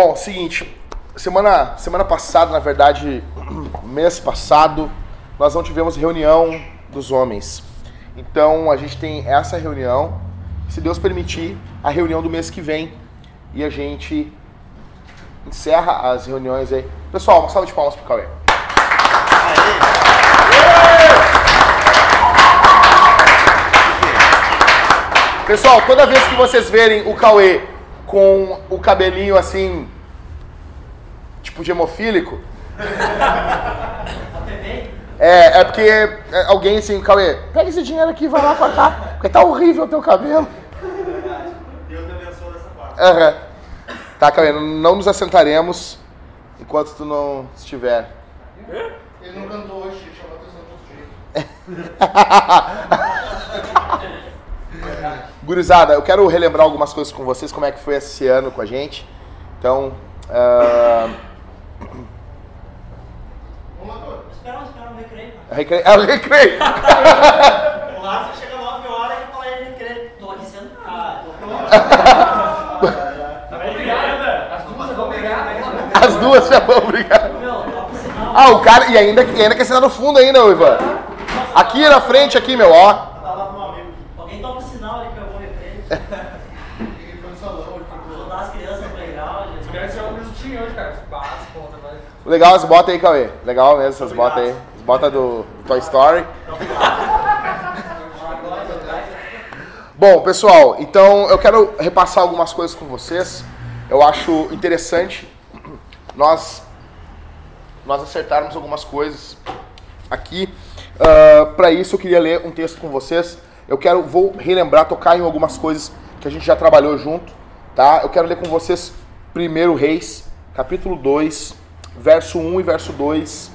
Bom, seguinte, semana, semana passada, na verdade, mês passado, nós não tivemos reunião dos homens. Então a gente tem essa reunião, se Deus permitir, a reunião do mês que vem e a gente encerra as reuniões aí. Pessoal, uma salva de palmas pro Cauê. Pessoal, toda vez que vocês verem o Cauê com o cabelinho assim, tipo de hemofílico, é, é porque é, alguém assim, Cauê, pega esse dinheiro aqui e vai lá cortar, porque tá horrível o teu cabelo. Deus me abençoe dessa parte. Aham. Tá, Cauê, não nos assentaremos enquanto tu não estiver. Ele não cantou hoje, ele chamou a atenção de outro jeito. Gurizada, eu quero relembrar algumas coisas com vocês, como é que foi esse ano com a gente. Então, ah, no recreio. cara. recreio. É o recreio. O Lázaro chega 9 horas e fala ele recreio. Tô aqui sentado. As duas já vão brigar. Ah, o cara. E ainda, e ainda quer sentar no fundo ainda, Ivan. Aqui na frente, aqui, meu, ó. Tá lá com um amigo. Alguém toca o sinal ali que eu vou recreio. Ele foi no salão, ele foi pro Ajudar as crianças no playground. Quero ser óculos tinha hoje, cara. Basta, conta, vai. Legal as botas aí, Cauê. Legal mesmo essas botas aí. As botas do Toy Story. Bom, pessoal, então eu quero repassar algumas coisas com vocês. Eu acho interessante nós nós acertarmos algumas coisas aqui. Para isso eu queria ler um texto com vocês. Eu quero vou relembrar, tocar em algumas coisas que a gente já trabalhou junto, tá? Eu quero ler com vocês 1 Reis, capítulo 2, verso 1 e verso 2,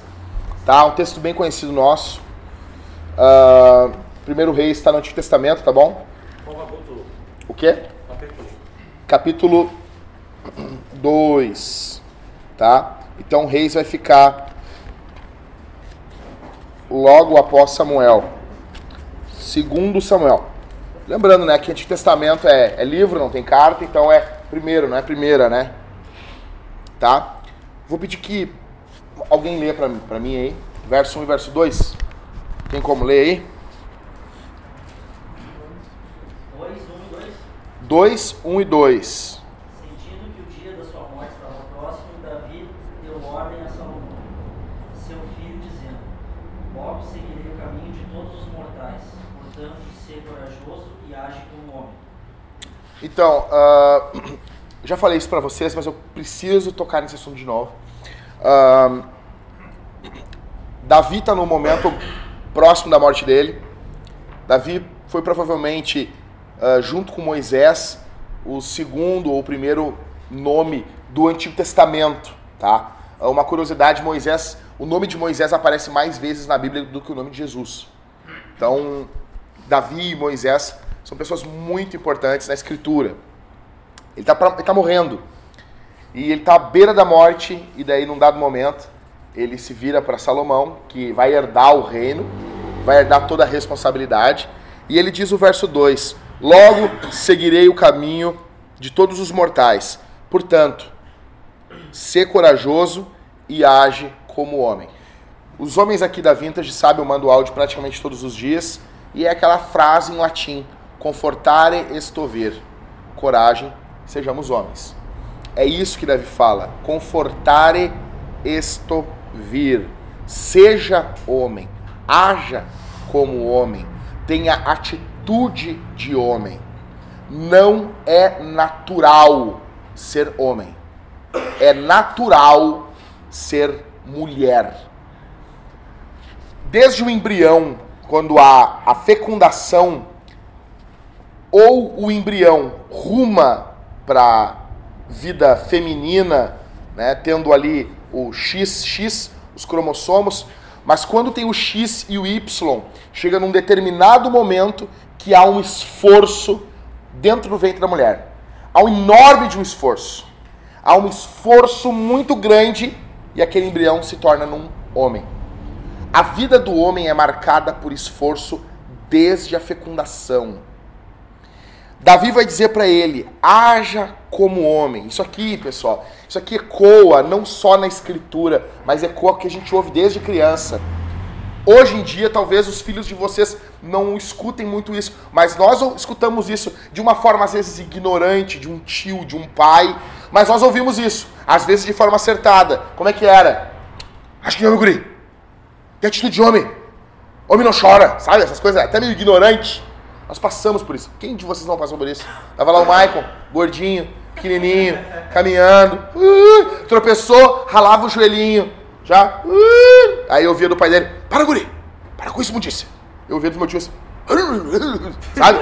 tá? Um texto bem conhecido nosso. Uh, 1 Reis está no Antigo Testamento, tá bom? O quê? Capítulo. capítulo 2, tá? Então Reis vai ficar logo após Samuel. Segundo Samuel. Lembrando, né, que Antigo Testamento é, é livro, não tem carta, então é primeiro, não é primeira, né? Tá? Vou pedir que alguém lê pra, pra mim aí, verso 1 e verso 2. Tem como ler aí? 2, 1 e 2. 2, 1 e 2. Sentindo que o dia da sua morte estava próximo, Davi deu ordem a Salomão, seu filho, dizendo: Logo seguirei o caminho de todos os mortais, portanto, ser corajoso e age como homem. Então, ah, já falei isso pra vocês, mas eu preciso tocar nesse assunto de novo. Davi está no momento próximo da morte dele. Davi foi provavelmente, ah, junto com Moisés, o segundo ou primeiro nome do Antigo Testamento, tá? Ah, Uma curiosidade, Moisés, o nome de Moisés aparece mais vezes na Bíblia do que o nome de Jesus. Então, Davi e Moisés são pessoas muito importantes na Escritura. Ele está morrendo. E ele está à beira da morte, e daí, num dado momento, ele se vira para Salomão, que vai herdar o reino, vai herdar toda a responsabilidade. E ele diz o verso 2: Logo seguirei o caminho de todos os mortais. Portanto, ser corajoso e age como homem. Os homens aqui da Vintage sabem, eu mando áudio praticamente todos os dias, e é aquela frase em latim: confortare estovir. Coragem, sejamos homens. É isso que Davi fala: confortare estovir. Seja homem, haja como homem, tenha atitude de homem. Não é natural ser homem, é natural ser mulher. Desde o embrião, quando há a fecundação, ou o embrião ruma para vida feminina, né, tendo ali o XX, os cromossomos, mas quando tem o X e o Y, chega num determinado momento que há um esforço dentro do ventre da mulher. Há um enorme de um esforço. Há um esforço muito grande e aquele embrião se torna num homem. A vida do homem é marcada por esforço desde a fecundação. Davi vai dizer para ele: haja como homem. Isso aqui, pessoal, isso aqui ecoa não só na escritura, mas ecoa o que a gente ouve desde criança. Hoje em dia, talvez os filhos de vocês não escutem muito isso, mas nós escutamos isso de uma forma às vezes ignorante, de um tio, de um pai, mas nós ouvimos isso, às vezes de forma acertada. Como é que era? Acho que não, meu guri. Tem atitude de homem. Homem não chora, sabe? Essas coisas, até meio ignorante. Nós passamos por isso. Quem de vocês não passou por isso? Tava lá o Michael, gordinho, pequenininho, caminhando, uh, tropeçou, ralava o joelhinho, já. Uh, aí eu via do pai dele, para guri, para com isso, mundícia. Eu via do meu tio assim, sabe?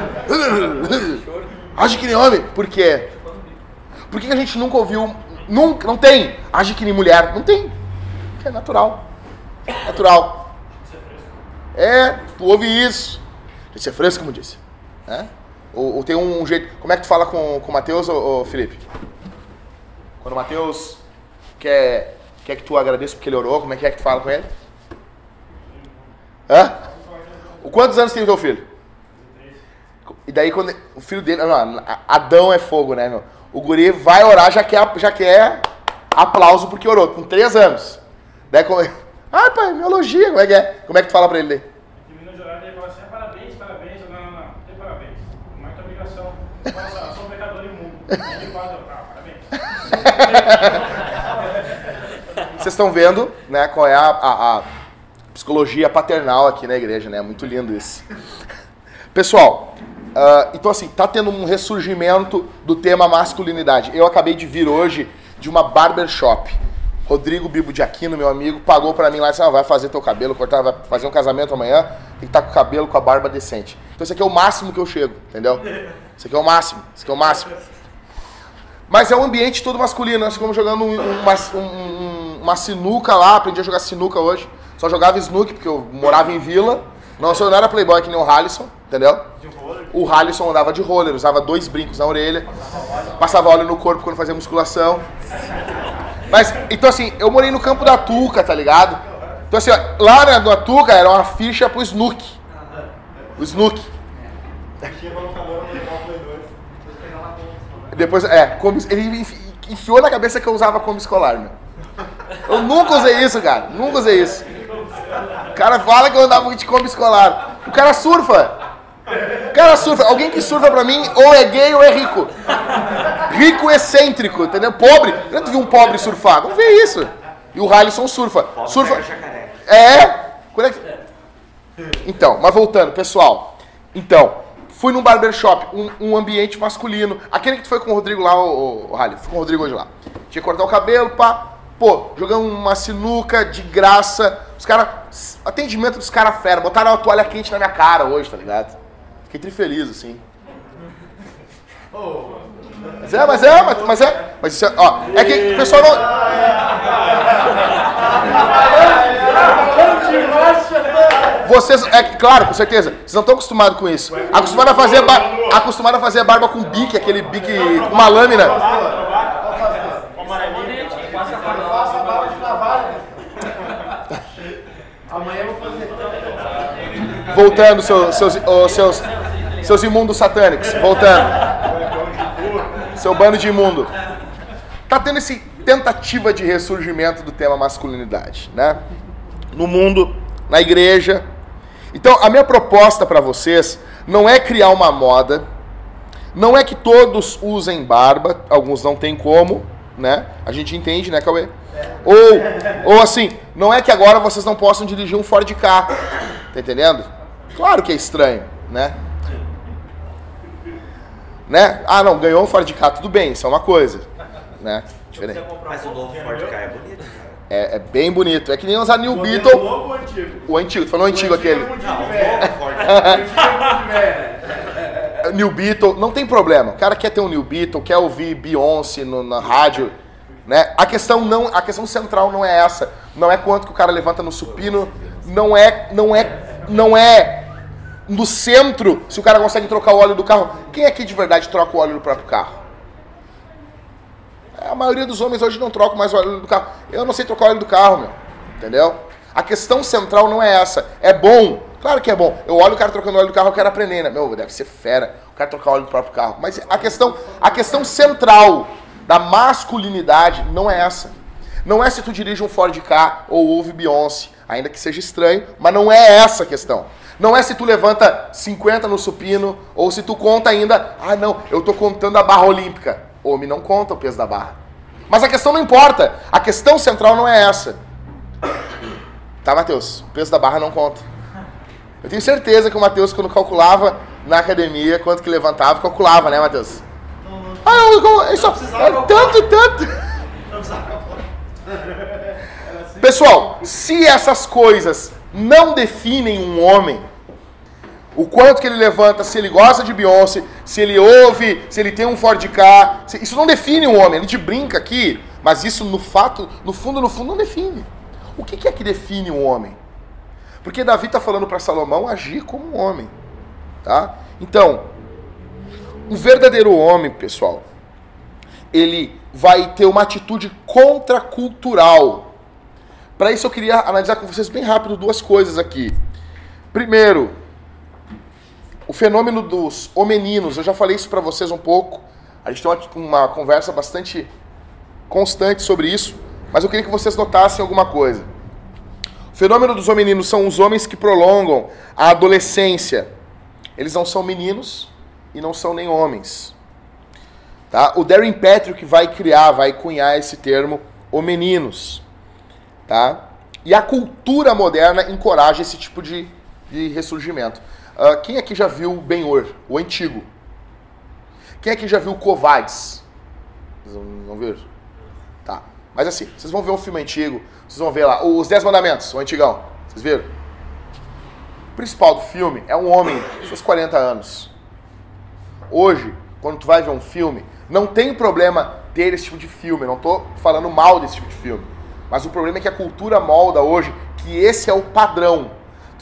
Age que nem homem. Por quê? Por que a gente nunca ouviu, nunca, não tem, age que nem mulher? Não tem. É natural. Natural. É, tu ouve isso. Tem ser fresco, como disse. É? Ou, ou, tem um jeito. Como é que tu fala com, com o Matheus, ou, Felipe? Quando o Matheus quer, quer que tu agradeça porque ele orou, como é que é que tu fala com ele? Hã? O quantos anos tem o teu filho? E daí quando o filho dele. Não, Adão é fogo, né, meu? O guri vai orar, já quer, já quer aplauso porque orou, com três anos. Daí como. Ah, pai, me elogia, como é que é? Como é que tu fala pra ele? Termina de orar, ele fala assim: ah, parabéns, parabéns. Não, não, não, não tem parabéns. Não é tua obrigação. Sou um pecador imundo. Vocês estão vendo, né, qual é a, a, a psicologia paternal aqui na igreja, né? Muito lindo isso. Pessoal, uh, então assim, tá tendo um ressurgimento do tema masculinidade. Eu acabei de vir hoje de uma barbershop. Rodrigo Bibo de Aquino, meu amigo, pagou para mim lá e disse, ah, vai fazer teu cabelo, cortar, vai fazer um casamento amanhã, tem que estar tá com o cabelo, com a barba decente. Então esse aqui é o máximo que eu chego, entendeu? Esse aqui é o máximo, esse aqui é o máximo. Mas é um ambiente todo masculino, nós ficamos jogando uma, um, uma sinuca lá, aprendi a jogar sinuca hoje. Só jogava snook, porque eu morava em vila. Não, eu não era playboy que nem o Halisson, entendeu? O Halisson andava de roller, usava dois brincos na orelha, passava óleo no corpo quando fazia musculação. Mas, então assim, eu morei no campo da Tuca, tá ligado? Então assim, ó, lá na, na Tuca era uma ficha pro Snook. O Snook. Depois, é, ele enfiou na cabeça que eu usava como escolar, meu. Eu nunca usei isso, cara. Nunca usei isso. O cara fala que eu andava de combi escolar. O cara surfa. O cara surfa. Alguém que surfa pra mim ou é gay ou é rico. Rico excêntrico, entendeu? Pobre. Eu vi um pobre surfar. Não vê isso. E o Halisson surfa. Surfa. É? Quando é que... Então, mas voltando, pessoal. Então, fui num barbershop, um, um ambiente masculino. Aquele que tu foi com o Rodrigo lá, o, o, o Fui com o Rodrigo hoje lá. Tinha que cortar o cabelo, pá. Pô, jogamos uma sinuca de graça. Os caras. Atendimento dos caras fera. Botaram uma toalha quente na minha cara hoje, tá ligado? Fiquei trifeliz, assim. Mas é, mas é, mas, mas é. Mas isso é, ó. É que o pessoal não. Vocês, é claro, com certeza, vocês não estão acostumados com isso. Acostumado a fazer, acostumado a fazer barba com bique, aquele bique com uma lâmina. Voltando, seus, seus, oh, seus, seus imundos satânicos. Voltando. Seu bando de imundo. Tá tendo esse tentativa de ressurgimento do tema masculinidade, né? No mundo, na igreja. Então, a minha proposta para vocês não é criar uma moda, não é que todos usem barba, alguns não tem como, né? A gente entende, né, Cauê? Ou, ou assim, não é que agora vocês não possam dirigir um Ford Ka, tá entendendo? Claro que é estranho, né? Né? Ah, não, ganhou um Ford Ka, tudo bem, isso é uma coisa, né? Diferente. Mas o novo Ford Ka é bonito, cara. É, é, bem bonito. É que nem usar New Beetle. O novo ou antigo? O antigo, tu falou o antigo, aquele. Novo Ford Ka. New Beetle, não tem problema. O cara quer ter um New Beetle, quer ouvir Beyoncé no, na rádio, né? A questão não, a questão central não é essa. Não é quanto que o cara levanta no supino, não é, não é, não é no centro, se o cara consegue trocar o óleo do carro. Quem aqui de verdade troca o óleo do próprio carro? A maioria dos homens hoje não troca mais o óleo do carro. Eu não sei trocar o óleo do carro, meu. Entendeu? A questão central não é essa. É bom. Claro que é bom. Eu olho o cara trocando o óleo do carro, eu quero aprender, né? Meu, deve ser fera. eu quero trocar óleo do próprio carro. Mas a questão, a questão central da masculinidade não é essa. Não é se tu dirige um Ford K ou ouve Beyoncé, ainda que seja estranho, mas não é essa a questão. Não é se tu levanta 50 no supino ou se tu conta ainda, ah não, eu tô contando a barra olímpica. Homem não conta o peso da barra. Mas a questão não importa. A questão central não é essa. Tá, Matheus? O peso da barra não conta. Eu tenho certeza que o Matheus, quando calculava na academia, quanto que levantava, calculava, né, Matheus? Ah, eu, eu, eu só, é tanto, tanto. Pessoal, se essas coisas não definem um homem, o quanto que ele levanta, se ele gosta de Beyoncé, se ele ouve, se ele tem um Ford K, isso não define um homem. A gente brinca aqui, mas isso no fato, no fundo, no fundo, não define. O que é que define um homem? Porque Davi está falando para Salomão agir como um homem, tá? Então, um verdadeiro homem, pessoal, ele vai ter uma atitude contracultural. Para isso eu queria analisar com vocês bem rápido duas coisas aqui. Primeiro, o fenômeno dos homeninos. Eu já falei isso para vocês um pouco. A gente tem uma, uma conversa bastante constante sobre isso, mas eu queria que vocês notassem alguma coisa. O fenômeno dos homeninos são os homens que prolongam a adolescência. Eles não são meninos e não são nem homens. Tá? O Darren Patrick vai criar, vai cunhar esse termo homeninos. Tá? E a cultura moderna encoraja esse tipo de, de ressurgimento. Uh, quem aqui já viu Ben-Hur, o antigo? Quem aqui já viu Covades? Vão ver? Tá. Mas assim, vocês vão ver um filme antigo, vocês vão ver lá, os Dez Mandamentos, o antigão. Vocês viram? O principal do filme é um homem seus 40 anos. Hoje, quando tu vai ver um filme, não tem problema ter esse tipo de filme, não estou falando mal desse tipo de filme. Mas o problema é que a cultura molda hoje que esse é o padrão.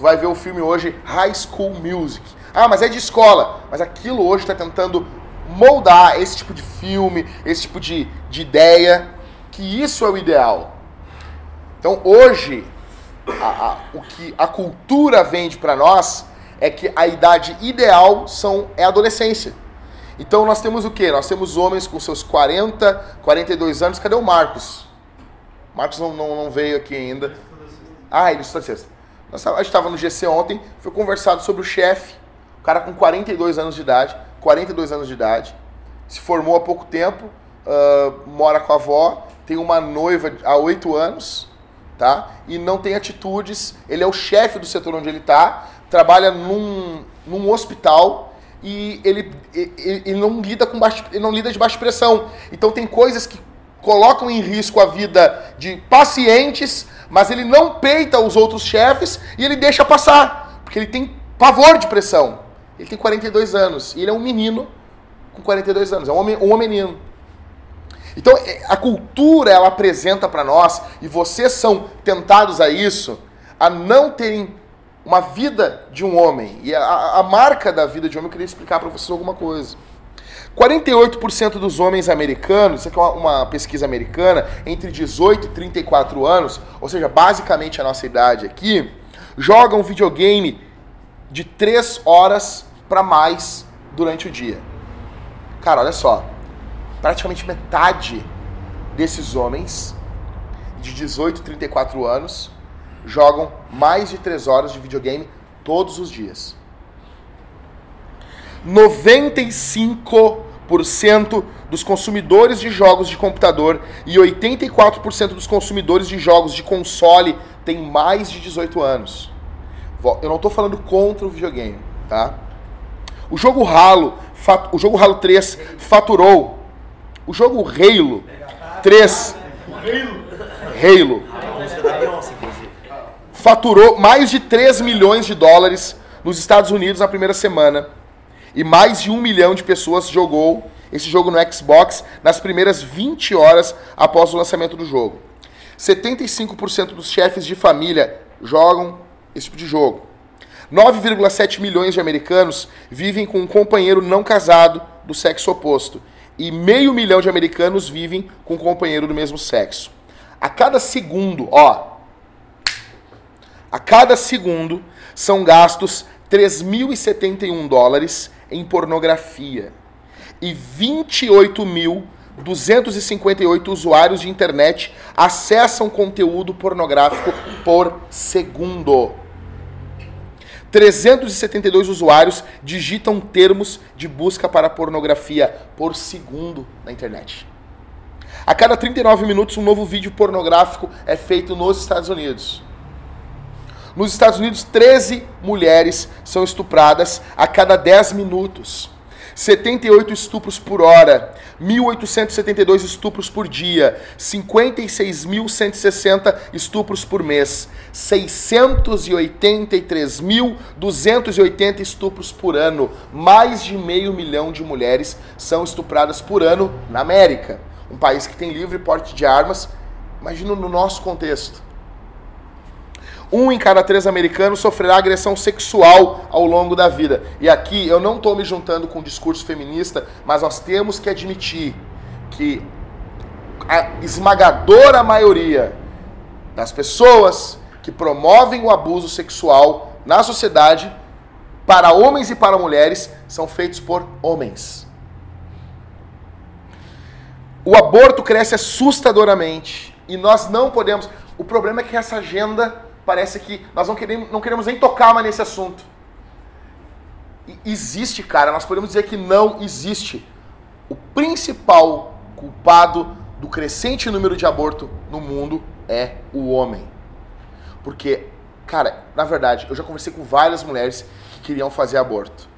Tu vai ver o filme hoje High School Music. Ah, mas é de escola. Mas aquilo hoje está tentando moldar esse tipo de filme, esse tipo de, de ideia, que isso é o ideal. Então hoje, a, a, o que a cultura vende para nós é que a idade ideal são, é a adolescência. Então nós temos o quê? Nós temos homens com seus 40, 42 anos. Cadê o Marcos? Marcos não, não, não veio aqui ainda. Ah, ele estuda sexta. A gente estava no GC ontem, foi conversado sobre o chefe, o cara com 42 anos de idade, 42 anos de idade, se formou há pouco tempo, uh, mora com a avó, tem uma noiva há 8 anos, tá? E não tem atitudes, ele é o chefe do setor onde ele está, trabalha num, num hospital, e ele, ele, ele, não lida com baixo, ele não lida de baixa pressão. Então tem coisas que colocam em risco a vida de pacientes, mas ele não peita os outros chefes e ele deixa passar, porque ele tem pavor de pressão. Ele tem 42 anos e ele é um menino com 42 anos, é um homem, um menino. Então é, a cultura ela apresenta para nós e vocês são tentados a isso, a não terem uma vida de um homem. E a, a marca da vida de um homem, eu queria explicar para vocês alguma coisa. 48% dos homens americanos, isso aqui é uma, pesquisa americana, entre 18 e 34 anos, ou seja, basicamente a nossa idade aqui, jogam videogame de 3 horas para mais durante o dia. Cara, olha só. Praticamente metade desses homens de 18 e 34 anos jogam mais de 3 horas de videogame todos os dias. 95% dos consumidores de jogos de computador e 84% dos consumidores de jogos de console têm mais de 18 anos. Eu não estou falando contra o videogame, tá? O jogo Halo, o jogo Halo 3 faturou. O jogo Halo 3 Halo faturou mais de 3 milhões de dólares nos Estados Unidos na primeira semana. E mais de um milhão de pessoas jogou esse jogo no Xbox nas primeiras 20 horas após o lançamento do jogo. 75% dos chefes de família jogam esse tipo de jogo. 9,7 milhões de americanos vivem com um companheiro não casado do sexo oposto. E meio milhão de americanos vivem com um companheiro do mesmo sexo. A cada segundo, ó, a cada segundo são gastos 3.071 dólares em pornografia e 28.258 usuários de internet acessam conteúdo pornográfico por segundo. 372 usuários digitam termos de busca para pornografia por segundo na internet. A cada 39 minutos, um novo vídeo pornográfico é feito nos Estados Unidos. Nos Estados Unidos, 13 mulheres são estupradas a cada 10 minutos. 78 estupros por hora, 1.872 estupros por dia, 56.160 estupros por mês, 683.280 estupros por ano. Mais de meio milhão de mulheres são estupradas por ano na América, um país que tem livre porte de armas. Imagina no nosso contexto. Um em cada três americanos sofrerá agressão sexual ao longo da vida. E aqui eu não estou me juntando com o discurso feminista, mas nós temos que admitir que a esmagadora maioria das pessoas que promovem o abuso sexual na sociedade, para homens e para mulheres, são feitos por homens. O aborto cresce assustadoramente e nós não podemos. O problema é que essa agenda parece que nós não queremos, não queremos nem tocar mais nesse assunto. E existe, cara, nós podemos dizer que não existe. O principal culpado do crescente número de aborto no mundo é o homem. Porque, cara, na verdade, eu já conversei com várias mulheres que queriam fazer aborto.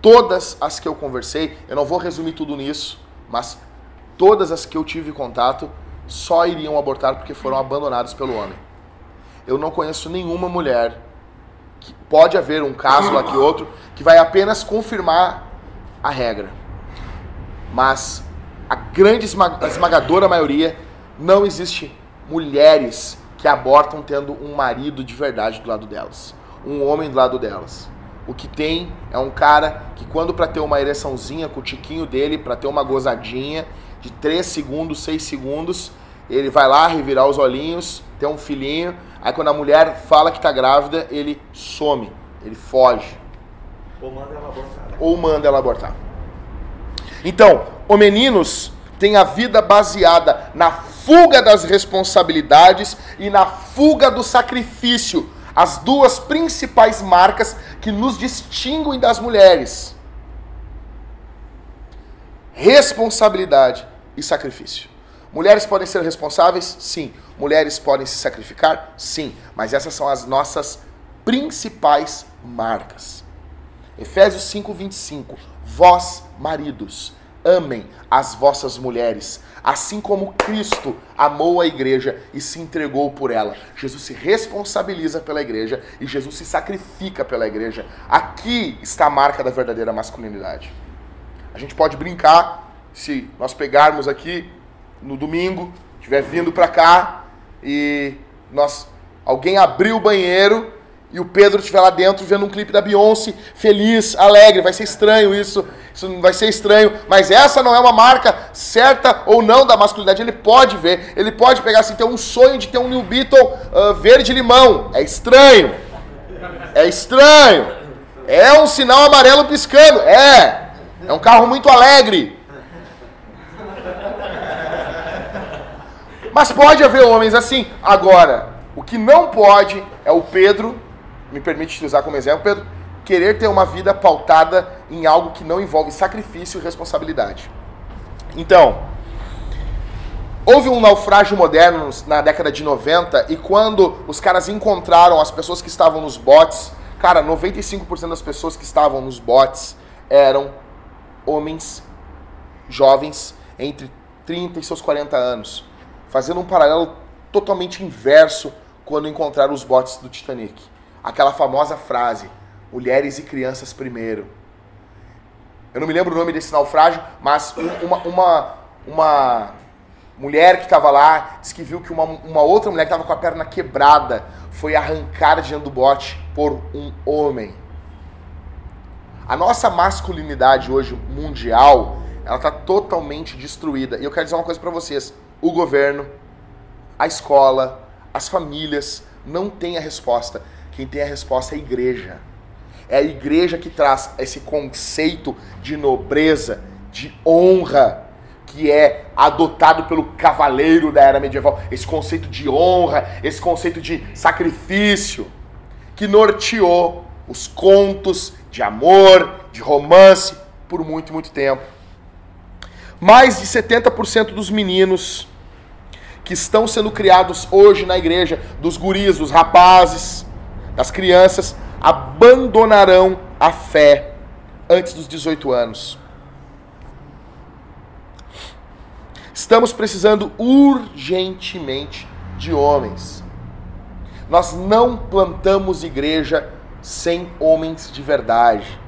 Todas as que eu conversei, eu não vou resumir tudo nisso, mas todas as que eu tive contato só iriam abortar porque foram abandonadas pelo homem eu não conheço nenhuma mulher que pode haver um caso lá que outro que vai apenas confirmar a regra. Mas a grande esmagadora maioria não existe mulheres que abortam tendo um marido de verdade do lado delas, um homem do lado delas. O que tem é um cara que quando para ter uma ereçãozinha com o tiquinho dele, para ter uma gozadinha de 3 segundos, 6 segundos, ele vai lá revirar os olhinhos, ter um filhinho, Aí quando a mulher fala que tá grávida, ele some, ele foge. Ou manda ela abortar. Né? Ou manda ela abortar. Então, o meninos tem a vida baseada na fuga das responsabilidades e na fuga do sacrifício, as duas principais marcas que nos distinguem das mulheres. Responsabilidade e sacrifício. Mulheres podem ser responsáveis? Sim. Mulheres podem se sacrificar? Sim. Mas essas são as nossas principais marcas. Efésios 5:25. Vós, maridos, amem as vossas mulheres, assim como Cristo amou a igreja e se entregou por ela. Jesus se responsabiliza pela igreja e Jesus se sacrifica pela igreja. Aqui está a marca da verdadeira masculinidade. A gente pode brincar se nós pegarmos aqui no domingo, estiver vindo para cá e nós alguém abriu o banheiro e o Pedro estiver lá dentro vendo um clipe da Beyoncé, feliz, alegre, vai ser estranho isso, isso não vai ser estranho, mas essa não é uma marca certa ou não da masculinidade, ele pode ver, ele pode pegar assim, ter um sonho de ter um New Beetle uh, verde limão, é estranho, é estranho, é um sinal amarelo piscando, é, é um carro muito alegre, Mas pode haver homens assim. Agora, o que não pode é o Pedro, me permite te usar como exemplo, Pedro, querer ter uma vida pautada em algo que não envolve sacrifício e responsabilidade. Então, houve um naufrágio moderno na década de 90 e quando os caras encontraram as pessoas que estavam nos botes, cara, 95% das pessoas que estavam nos botes eram homens jovens entre 30 e seus 40 anos fazendo um paralelo totalmente inverso quando encontraram os botes do Titanic. Aquela famosa frase: mulheres e crianças primeiro. Eu não me lembro o nome desse naufrágio, mas uma, uma, uma mulher que estava lá disse que viu que uma, uma outra mulher que estava com a perna quebrada foi arrancada diante do bote por um homem. A nossa masculinidade hoje mundial, ela está totalmente destruída. E eu quero dizer uma coisa para vocês o governo, a escola, as famílias não têm a resposta. Quem tem a resposta é a igreja. É a igreja que traz esse conceito de nobreza, de honra, que é adotado pelo cavaleiro da era medieval. Esse conceito de honra, esse conceito de sacrifício, que norteou os contos de amor, de romance, por muito, muito tempo. Mais de 70% dos meninos que estão sendo criados hoje na igreja, dos guris, dos rapazes, das crianças, abandonarão a fé antes dos 18 anos. Estamos precisando urgentemente de homens. Nós não plantamos igreja sem homens de verdade.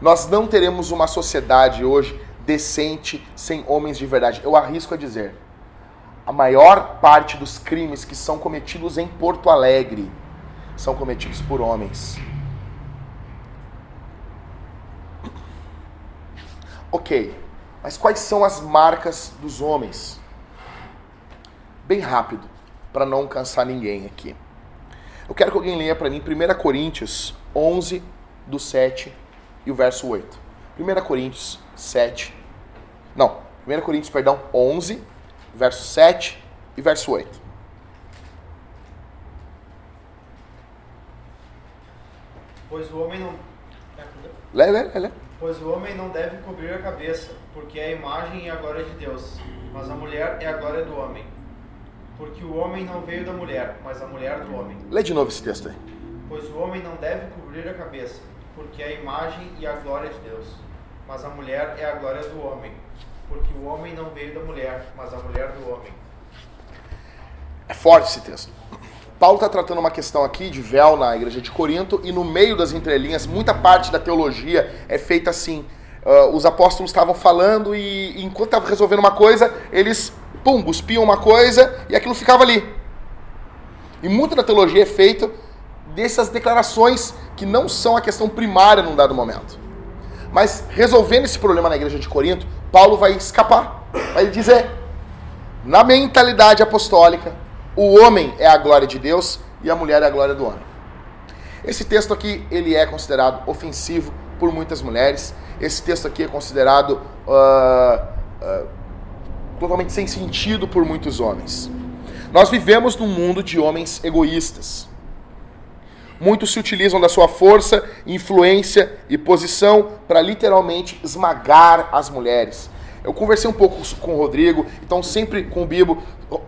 Nós não teremos uma sociedade hoje decente sem homens de verdade. Eu arrisco a dizer, a maior parte dos crimes que são cometidos em Porto Alegre são cometidos por homens. Ok, mas quais são as marcas dos homens? Bem rápido, para não cansar ninguém aqui. Eu quero que alguém leia para mim 1 Coríntios 11, do 7 e o verso 8. 1 Coríntios 7. Não, 1 Coríntios, perdão, 11, verso 7 e verso 8. Pois o homem não. Lê, lê, lê, lê. Pois o homem não deve cobrir a cabeça, porque é a imagem e a glória de Deus, mas a mulher é a glória do homem. Porque o homem não veio da mulher, mas a mulher do homem. Lê de novo esse texto aí. Pois o homem não deve cobrir a cabeça, porque é a imagem e a glória de Deus, mas a mulher é a glória do homem. Porque o homem não veio da mulher, mas a mulher do homem. É forte esse texto. Paulo está tratando uma questão aqui de véu na igreja de Corinto e no meio das entrelinhas, muita parte da teologia é feita assim. Uh, os apóstolos estavam falando e, e enquanto estavam resolvendo uma coisa, eles, pum, cuspiam uma coisa e aquilo ficava ali. E muita da teologia é feita dessas declarações que não são a questão primária num dado momento. Mas resolvendo esse problema na igreja de Corinto, Paulo vai escapar. Vai dizer: na mentalidade apostólica, o homem é a glória de Deus e a mulher é a glória do homem. Esse texto aqui ele é considerado ofensivo por muitas mulheres. Esse texto aqui é considerado uh, uh, totalmente sem sentido por muitos homens. Nós vivemos num mundo de homens egoístas. Muitos se utilizam da sua força, influência e posição para literalmente esmagar as mulheres. Eu conversei um pouco com o Rodrigo, então sempre com o Bibo,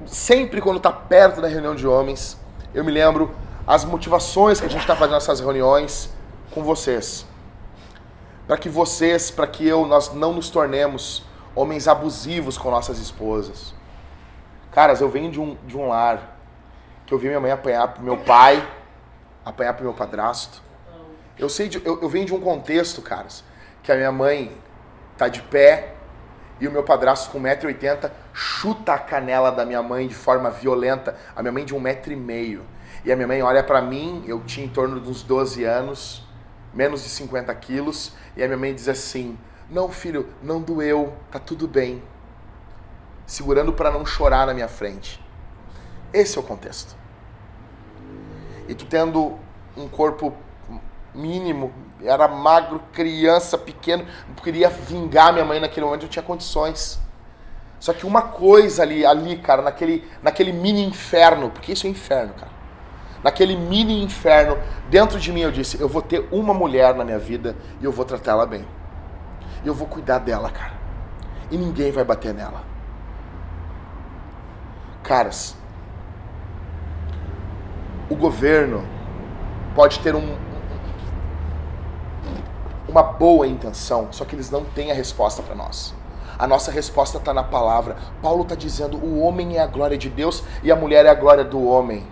sempre quando está perto da reunião de homens, eu me lembro as motivações que a gente está fazendo nessas reuniões com vocês. Para que vocês, para que eu, nós não nos tornemos homens abusivos com nossas esposas. Caras, eu venho de um, de um lar que eu vi minha mãe apanhar pro meu pai, apanhar pro meu padrasto. Eu sei, de, eu, eu venho de um contexto, caras, que a minha mãe tá de pé e o meu padrasto com 1,80m chuta a canela da minha mãe de forma violenta, a minha mãe de 1,5m. E a minha mãe olha para mim, eu tinha em torno de uns 12 anos, menos de 50 quilos, e a minha mãe diz assim: Não, filho, não doeu, tá tudo bem. Segurando para não chorar na minha frente. Esse é o contexto. E tu tendo um corpo mínimo, era magro, criança, pequeno, queria vingar minha mãe naquele momento, eu tinha condições. Só que uma coisa ali, ali, cara, naquele, naquele mini inferno, porque isso é inferno, cara. Naquele mini inferno, dentro de mim eu disse, eu vou ter uma mulher na minha vida e eu vou tratar ela bem. Eu vou cuidar dela, cara. E ninguém vai bater nela. Caras, o governo pode ter um, uma boa intenção, só que eles não têm a resposta para nós. A nossa resposta está na palavra. Paulo está dizendo: o homem é a glória de Deus e a mulher é a glória do homem.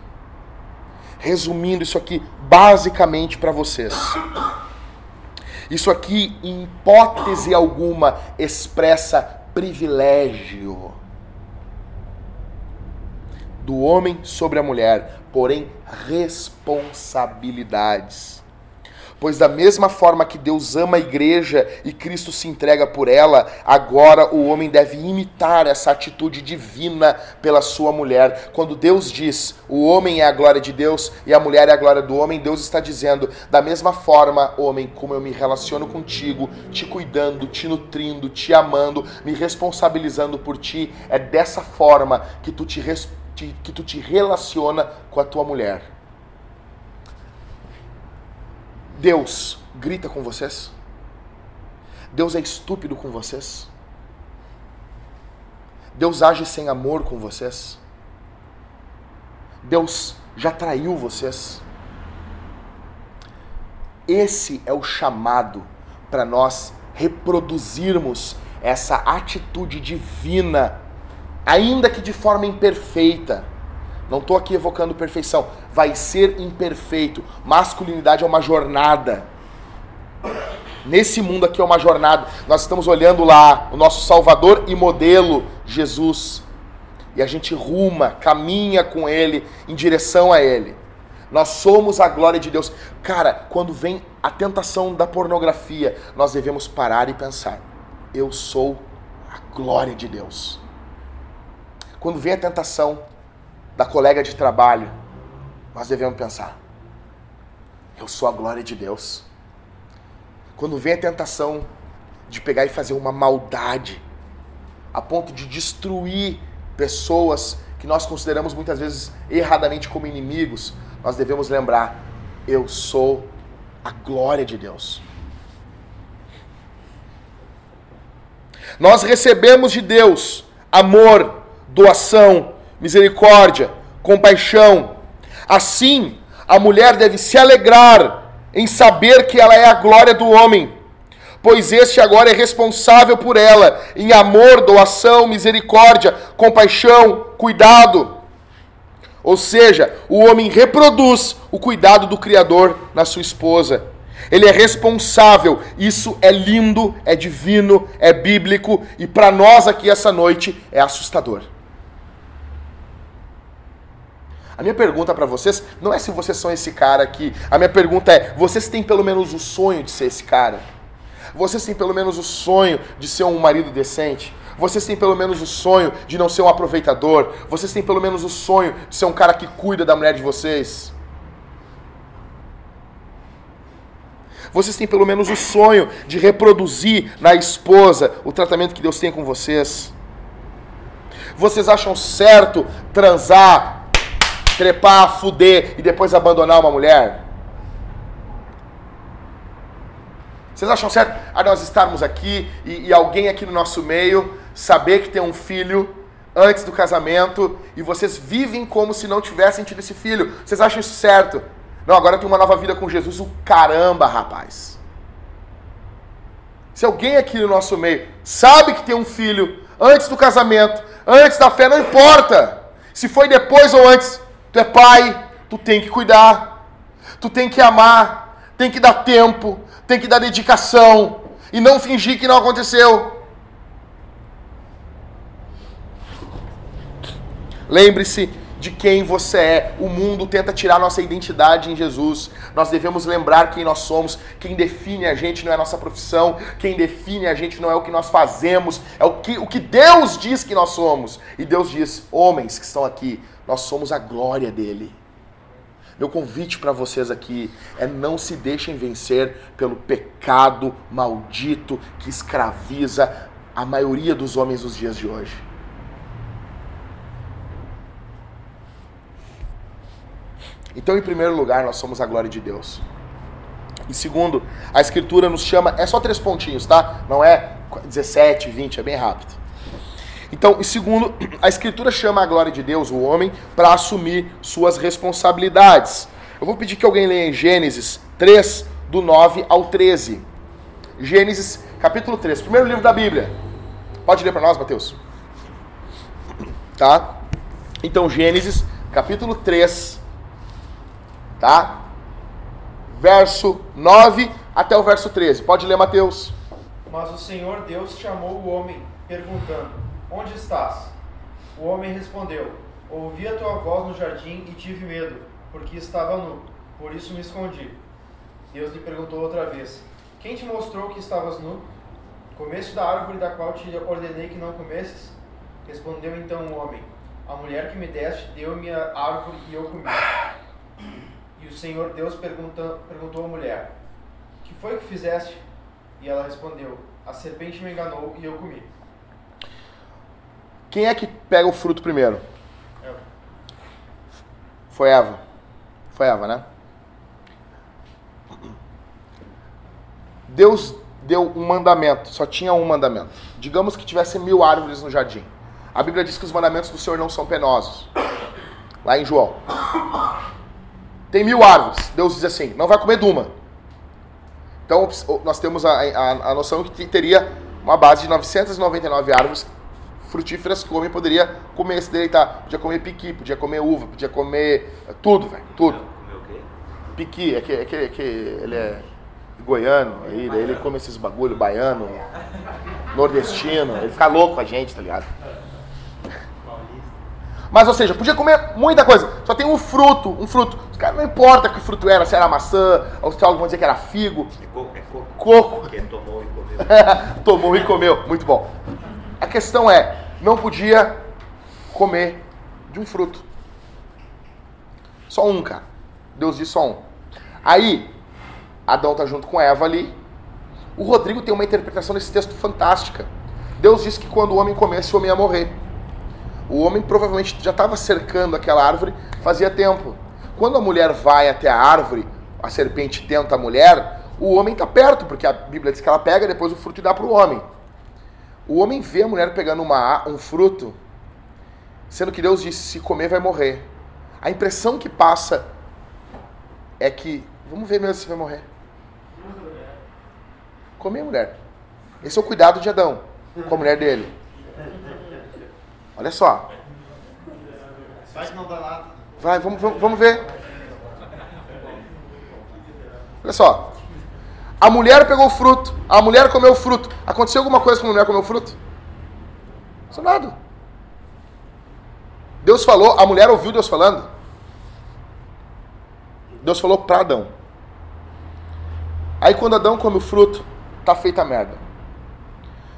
Resumindo isso aqui basicamente para vocês. Isso aqui, em hipótese alguma, expressa privilégio do homem sobre a mulher, porém responsabilidades. Pois da mesma forma que Deus ama a igreja e Cristo se entrega por ela, agora o homem deve imitar essa atitude divina pela sua mulher. Quando Deus diz, o homem é a glória de Deus e a mulher é a glória do homem, Deus está dizendo, da mesma forma, homem, como eu me relaciono contigo, te cuidando, te nutrindo, te amando, me responsabilizando por ti, é dessa forma que tu te, que tu te relaciona com a tua mulher. Deus grita com vocês? Deus é estúpido com vocês? Deus age sem amor com vocês? Deus já traiu vocês? Esse é o chamado para nós reproduzirmos essa atitude divina, ainda que de forma imperfeita não estou aqui evocando perfeição. Vai ser imperfeito. Masculinidade é uma jornada. Nesse mundo aqui é uma jornada. Nós estamos olhando lá o nosso Salvador e modelo, Jesus. E a gente ruma, caminha com Ele, em direção a Ele. Nós somos a glória de Deus. Cara, quando vem a tentação da pornografia, nós devemos parar e pensar: eu sou a glória de Deus. Quando vem a tentação da colega de trabalho, nós devemos pensar: eu sou a glória de Deus. Quando vem a tentação de pegar e fazer uma maldade, a ponto de destruir pessoas que nós consideramos muitas vezes erradamente como inimigos, nós devemos lembrar: eu sou a glória de Deus. Nós recebemos de Deus amor, doação, misericórdia, compaixão. Assim, a mulher deve se alegrar em saber que ela é a glória do homem, pois este agora é responsável por ela em amor, doação, misericórdia, compaixão, cuidado. Ou seja, o homem reproduz o cuidado do Criador na sua esposa. Ele é responsável. Isso é lindo, é divino, é bíblico e para nós aqui essa noite é assustador. A minha pergunta para vocês não é se vocês são esse cara aqui. A minha pergunta é: vocês têm pelo menos o sonho de ser esse cara? Vocês têm pelo menos o sonho de ser um marido decente? Vocês têm pelo menos o sonho de não ser um aproveitador? Vocês têm pelo menos o sonho de ser um cara que cuida da mulher de vocês? Vocês têm pelo menos o sonho de reproduzir na esposa o tratamento que Deus tem com vocês? Vocês acham certo transar trepar, fuder e depois abandonar uma mulher? Vocês acham certo a nós estarmos aqui e, e, alguém aqui no nosso meio saber que tem um filho antes do casamento e vocês vivem como se não tivessem tido esse filho? Vocês acham isso certo? Não, agora tem uma nova vida com Jesus, o caramba, rapaz. Se alguém aqui no nosso meio sabe que tem um filho antes do casamento, antes da fé, não importa. Se foi depois ou antes, Tu é pai, tu tem que cuidar, tu tem que amar, tem que dar tempo, tem que dar dedicação e não fingir que não aconteceu. Lembre-se de quem você é. O mundo tenta tirar nossa identidade em Jesus. Nós devemos lembrar quem nós somos. Quem define a gente não é a nossa profissão. Quem define a gente não é o que nós fazemos. É o que, o que Deus diz que nós somos. E Deus diz: homens que estão aqui, nós somos a glória dele. Meu convite para vocês aqui é não se deixem vencer pelo pecado maldito que escraviza a maioria dos homens dos dias de hoje. Então, em primeiro lugar, nós somos a glória de Deus. Em segundo, a Escritura nos chama. É só três pontinhos, tá? Não é 17, 20, é bem rápido. Então, em segundo, a Escritura chama a glória de Deus, o homem, para assumir suas responsabilidades. Eu vou pedir que alguém leia em Gênesis 3, do 9 ao 13. Gênesis, capítulo 3, primeiro livro da Bíblia. Pode ler para nós, Mateus? Tá? Então, Gênesis, capítulo 3, tá? Verso 9 até o verso 13. Pode ler, Mateus. Mas o Senhor Deus chamou o homem, perguntando: Onde estás? O homem respondeu: Ouvi a tua voz no jardim e tive medo, porque estava nu, por isso me escondi. Deus lhe perguntou outra vez: Quem te mostrou que estavas nu? Comeste da árvore da qual te ordenei que não comesses? Respondeu então o homem: A mulher que me deste deu-me a árvore e eu comi. E o Senhor Deus pergunta, perguntou à mulher: Que foi que fizeste? E ela respondeu: A serpente me enganou e eu comi. Quem é que pega o fruto primeiro? Eu. Foi Eva. Foi Eva, né? Deus deu um mandamento, só tinha um mandamento. Digamos que tivesse mil árvores no jardim. A Bíblia diz que os mandamentos do Senhor não são penosos. Lá em João. Tem mil árvores. Deus diz assim: não vai comer de uma. Então nós temos a, a, a noção que teria uma base de 999 árvores frutíferas que o homem poderia comer, se deleitar. Podia comer piqui, podia comer uva, podia comer tudo, velho, tudo. Comeu o quê? Piqui, é que, é que, é que ele é goiano, aí daí ele come esses bagulho baiano, nordestino, ele fica louco com a gente, tá ligado? Mas, ou seja, podia comer muita coisa. Só tem um fruto, um fruto. Os caras não importa que fruto era, se era maçã, ou se alguns vão dizer que era figo. É coco, é coco. Coco. Porque tomou e comeu. Tomou e comeu. Muito bom. A questão é, não podia comer de um fruto. Só um, cara. Deus disse só um. Aí, Adão tá junto com Eva ali. O Rodrigo tem uma interpretação desse texto fantástica. Deus disse que quando o homem comesse, o homem ia morrer. O homem provavelmente já estava cercando aquela árvore fazia tempo. Quando a mulher vai até a árvore, a serpente tenta a mulher, o homem está perto, porque a Bíblia diz que ela pega depois o fruto e dá para o homem. O homem vê a mulher pegando uma, um fruto, sendo que Deus disse: se comer, vai morrer. A impressão que passa é que, vamos ver mesmo se vai morrer. Comer, mulher. Esse é o cuidado de Adão com a mulher dele. Olha só. Vai que não dá nada. Vamos, vamos ver. Olha só. A mulher pegou o fruto. A mulher comeu o fruto. Aconteceu alguma coisa com a mulher comeu o fruto? Não nada. Deus falou, a mulher ouviu Deus falando. Deus falou para Adão. Aí quando Adão come o fruto, tá feita a merda.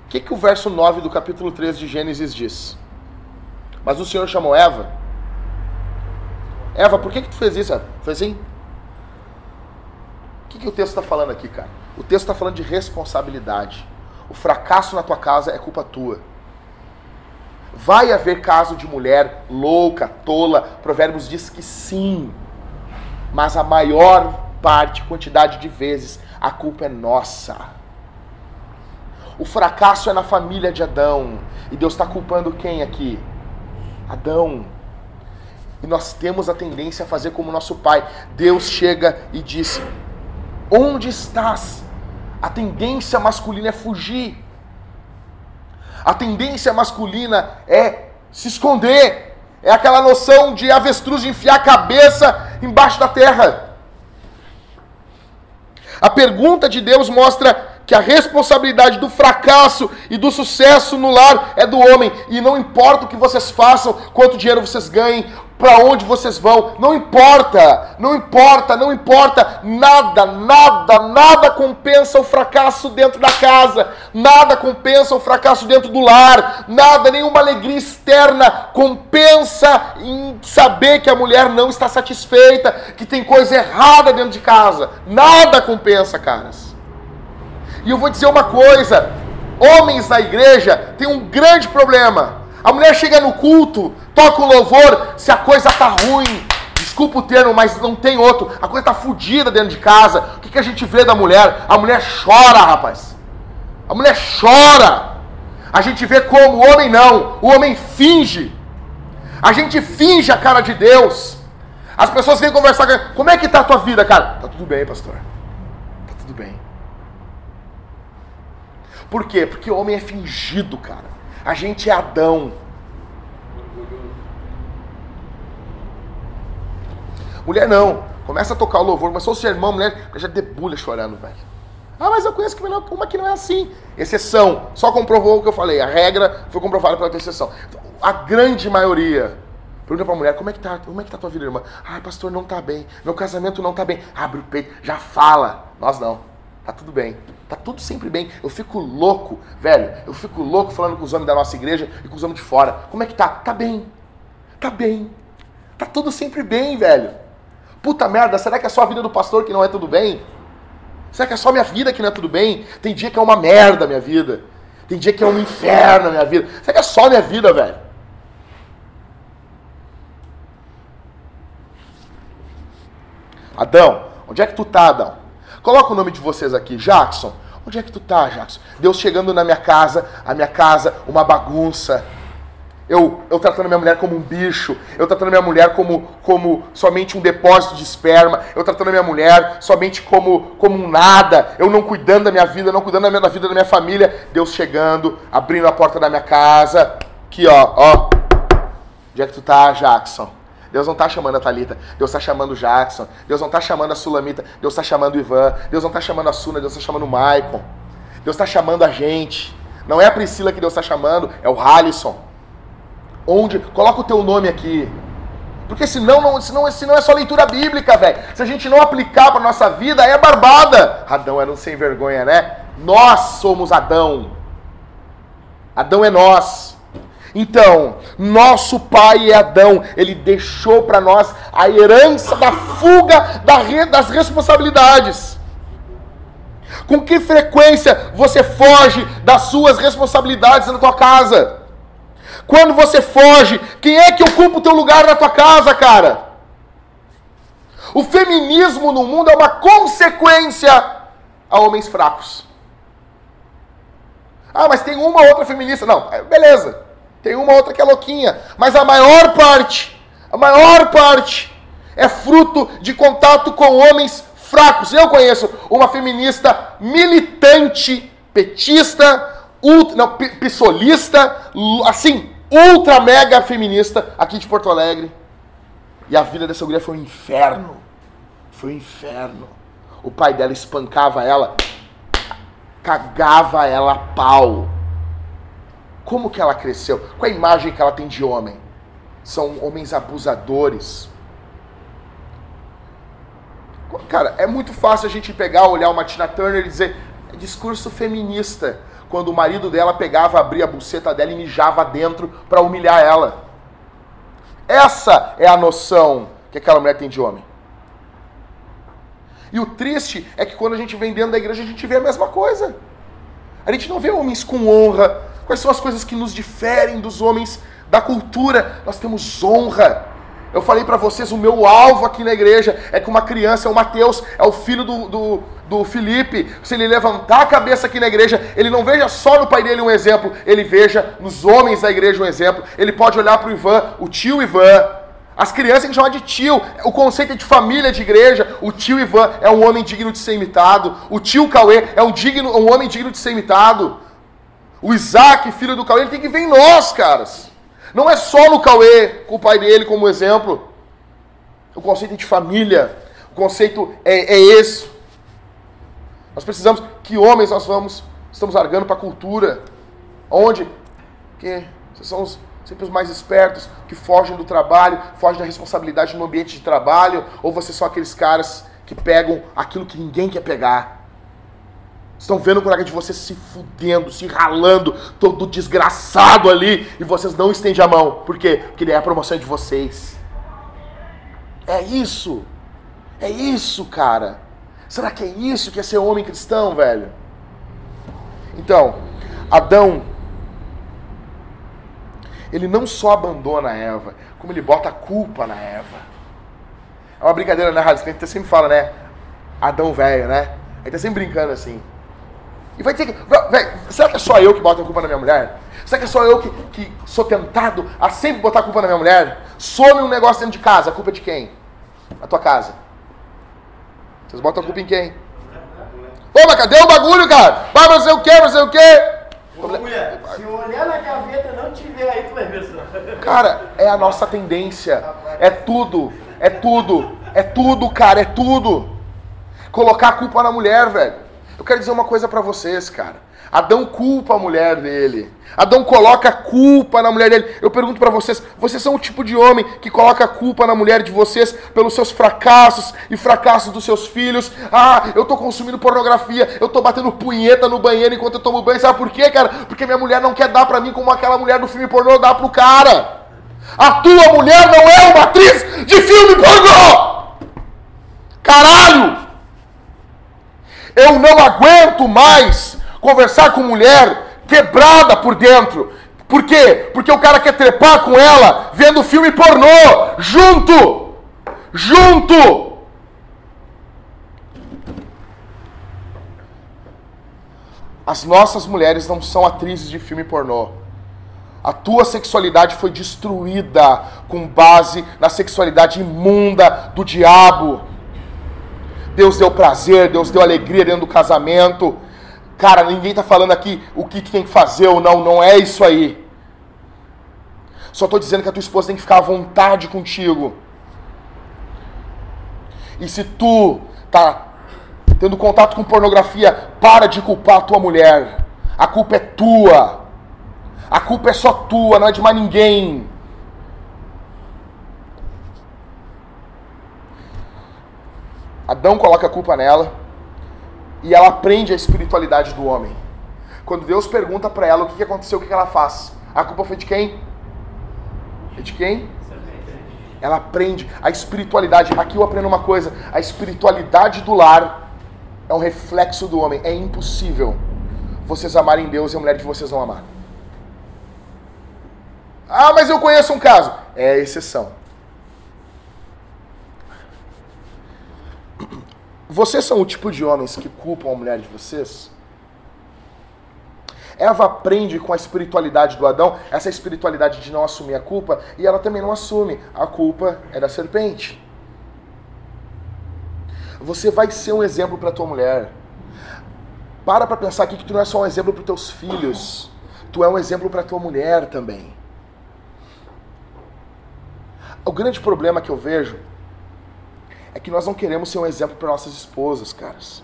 O que, que o verso 9 do capítulo 3 de Gênesis diz? Mas o Senhor chamou Eva. Eva, por que, que tu fez isso? Eva? Foi assim? O que, que o texto está falando aqui, cara? O texto está falando de responsabilidade. O fracasso na tua casa é culpa tua. Vai haver caso de mulher louca, tola. Provérbios diz que sim. Mas a maior parte, quantidade de vezes, a culpa é nossa. O fracasso é na família de Adão. E Deus está culpando quem aqui? Adão. E nós temos a tendência a fazer como nosso pai. Deus chega e diz: Onde estás? A tendência masculina é fugir. A tendência masculina é se esconder. É aquela noção de avestruz de enfiar a cabeça embaixo da terra. A pergunta de Deus mostra que a responsabilidade do fracasso e do sucesso no lar é do homem. E não importa o que vocês façam, quanto dinheiro vocês ganhem, para onde vocês vão, não importa, não importa, não importa, nada, nada, nada compensa o fracasso dentro da casa, nada compensa o fracasso dentro do lar, nada, nenhuma alegria externa compensa em saber que a mulher não está satisfeita, que tem coisa errada dentro de casa, nada compensa, caras. E eu vou dizer uma coisa: homens na igreja têm um grande problema. A mulher chega no culto, toca o louvor, se a coisa tá ruim, desculpa o termo, mas não tem outro, a coisa tá fodida dentro de casa. O que, que a gente vê da mulher? A mulher chora, rapaz. A mulher chora. A gente vê como o homem não, o homem finge. A gente finge a cara de Deus. As pessoas vêm conversar com como é que tá a tua vida, cara? Tá tudo bem, pastor. Tá tudo bem. Por quê? Porque o homem é fingido, cara. A gente é Adão. Mulher não. Começa a tocar o louvor, começou o sermão, mulher já debulha chorando, velho. Ah, mas eu conheço uma que não é assim. Exceção. Só comprovou o que eu falei. A regra foi comprovada pela exceção. A grande maioria Pergunta pra mulher, como é que tá, como é que tá tua vida, irmã? Ai, pastor, não tá bem. Meu casamento não tá bem. Abre o peito, já fala. Nós não. Tá tudo bem. Tá tudo sempre bem. Eu fico louco, velho. Eu fico louco falando com os homens da nossa igreja e com os homens de fora. Como é que tá? Tá bem. Tá bem. Tá tudo sempre bem, velho. Puta merda, será que é só a vida do pastor que não é tudo bem? Será que é só minha vida que não é tudo bem? Tem dia que é uma merda a minha vida. Tem dia que é um inferno a minha vida. Será que é só minha vida, velho? Adão, onde é que tu tá, Adão? Coloca o nome de vocês aqui, Jackson. Onde é que tu tá, Jackson? Deus chegando na minha casa, a minha casa, uma bagunça. Eu, eu tratando minha mulher como um bicho, eu tratando minha mulher como, como somente um depósito de esperma, eu tratando minha mulher somente como, como um nada, eu não cuidando da minha vida, não cuidando da, minha, da vida da minha família. Deus chegando, abrindo a porta da minha casa. Aqui, ó, ó. Onde é que tu tá, Jackson? Deus não está chamando a Talita, Deus está chamando o Jackson, Deus não está chamando a Sulamita, Deus está chamando o Ivan, Deus não está chamando a Suna, Deus está chamando o Maicon, Deus está chamando a gente. Não é a Priscila que Deus está chamando, é o Halisson. Onde? Coloca o teu nome aqui. Porque senão, não, senão, senão é só leitura bíblica, velho. Se a gente não aplicar para nossa vida, é barbada. Adão era um sem vergonha, né? Nós somos Adão. Adão é nós. Então, nosso pai é Adão, ele deixou para nós a herança da fuga das responsabilidades. Com que frequência você foge das suas responsabilidades na tua casa? Quando você foge, quem é que ocupa o teu lugar na tua casa, cara? O feminismo no mundo é uma consequência a homens fracos. Ah, mas tem uma outra feminista. Não, é, beleza. Tem uma outra que é louquinha. Mas a maior parte, a maior parte, é fruto de contato com homens fracos. Eu conheço uma feminista militante, petista, ultra, não, pissolista, assim, ultra mega feminista aqui de Porto Alegre. E a vida dessa mulher foi um inferno. Foi um inferno. O pai dela espancava ela, cagava ela a pau. Como que ela cresceu? Qual a imagem que ela tem de homem? São homens abusadores. Cara, é muito fácil a gente pegar, olhar uma Tina Turner e dizer é discurso feminista. Quando o marido dela pegava, abria a buceta dela e mijava dentro para humilhar ela. Essa é a noção que aquela mulher tem de homem. E o triste é que quando a gente vem dentro da igreja, a gente vê a mesma coisa. A gente não vê homens com honra, Quais são as coisas que nos diferem dos homens da cultura? Nós temos honra. Eu falei para vocês, o meu alvo aqui na igreja é que uma criança, é o Mateus, é o filho do, do, do Felipe. Se ele levantar a cabeça aqui na igreja, ele não veja só no pai dele um exemplo, ele veja nos homens da igreja um exemplo. Ele pode olhar para o Ivan, o tio Ivan, as crianças têm que chamar de tio. O conceito é de família de igreja. O tio Ivan é um homem digno de ser imitado. O tio Cauê é um, digno, um homem digno de ser imitado. O Isaac, filho do Cauê, ele tem que ver em nós, caras. Não é só no Cauê, com o pai dele como exemplo. O conceito é de família. O conceito é, é esse. Nós precisamos, que homens nós vamos, estamos largando para a cultura. Onde? Que vocês são os, sempre os mais espertos, que fogem do trabalho, fogem da responsabilidade no ambiente de trabalho, ou vocês são aqueles caras que pegam aquilo que ninguém quer pegar. Estão vendo o colega de vocês se fudendo, se ralando, todo desgraçado ali, e vocês não estendem a mão. Por quê? Porque daí é a promoção de vocês. É isso. É isso, cara. Será que é isso que é ser homem cristão, velho? Então, Adão, ele não só abandona Eva, como ele bota a culpa na Eva. É uma brincadeira, né? Que a gente sempre fala, né? Adão velho, né? A gente tá sempre brincando assim. E vai dizer que, véio, será que é só eu que boto a culpa na minha mulher? Será que é só eu que, que sou tentado a sempre botar a culpa na minha mulher? Some um negócio dentro de casa, a culpa é de quem? Na tua casa. Vocês botam a culpa em quem? Ô, mas cadê o bagulho, cara? Vai, não sei o que, não sei o que. Ô, mulher, se olhar na gaveta não tiver aí, tu vai ver Cara, é a nossa tendência. É tudo. É tudo. É tudo, cara. É tudo. Colocar a culpa na mulher, velho. Eu quero dizer uma coisa para vocês, cara. Adão culpa a mulher dele. Adão coloca a culpa na mulher dele. Eu pergunto para vocês, vocês são o tipo de homem que coloca culpa na mulher de vocês pelos seus fracassos e fracassos dos seus filhos? Ah, eu tô consumindo pornografia, eu tô batendo punheta no banheiro enquanto eu tomo banho. Sabe por quê, cara? Porque minha mulher não quer dar para mim como aquela mulher do filme pornô dá pro cara. A tua mulher não é uma atriz de filme pornô! Caralho! Eu não aguento mais conversar com mulher quebrada por dentro. Por quê? Porque o cara quer trepar com ela vendo filme pornô junto. Junto. As nossas mulheres não são atrizes de filme pornô. A tua sexualidade foi destruída com base na sexualidade imunda do diabo. Deus deu prazer, Deus deu alegria dentro do casamento. Cara, ninguém está falando aqui o que, que tem que fazer ou não, não é isso aí. Só estou dizendo que a tua esposa tem que ficar à vontade contigo. E se tu tá tendo contato com pornografia, para de culpar a tua mulher. A culpa é tua. A culpa é só tua, não é de mais ninguém. Adão coloca a culpa nela e ela aprende a espiritualidade do homem. Quando Deus pergunta para ela o que aconteceu, o que ela faz? A culpa foi de quem? É de quem? Ela aprende a espiritualidade. Aqui eu aprendo uma coisa: a espiritualidade do lar é um reflexo do homem. É impossível vocês amarem Deus e a mulher de vocês não amar. Ah, mas eu conheço um caso. É exceção. Vocês são o tipo de homens que culpam a mulher de vocês? Eva aprende com a espiritualidade do Adão, essa espiritualidade de não assumir a culpa, e ela também não assume. A culpa é da serpente. Você vai ser um exemplo para tua mulher. Para para pensar aqui que tu não é só um exemplo para teus filhos, tu é um exemplo para tua mulher também. O grande problema que eu vejo é que nós não queremos ser um exemplo para nossas esposas, caras.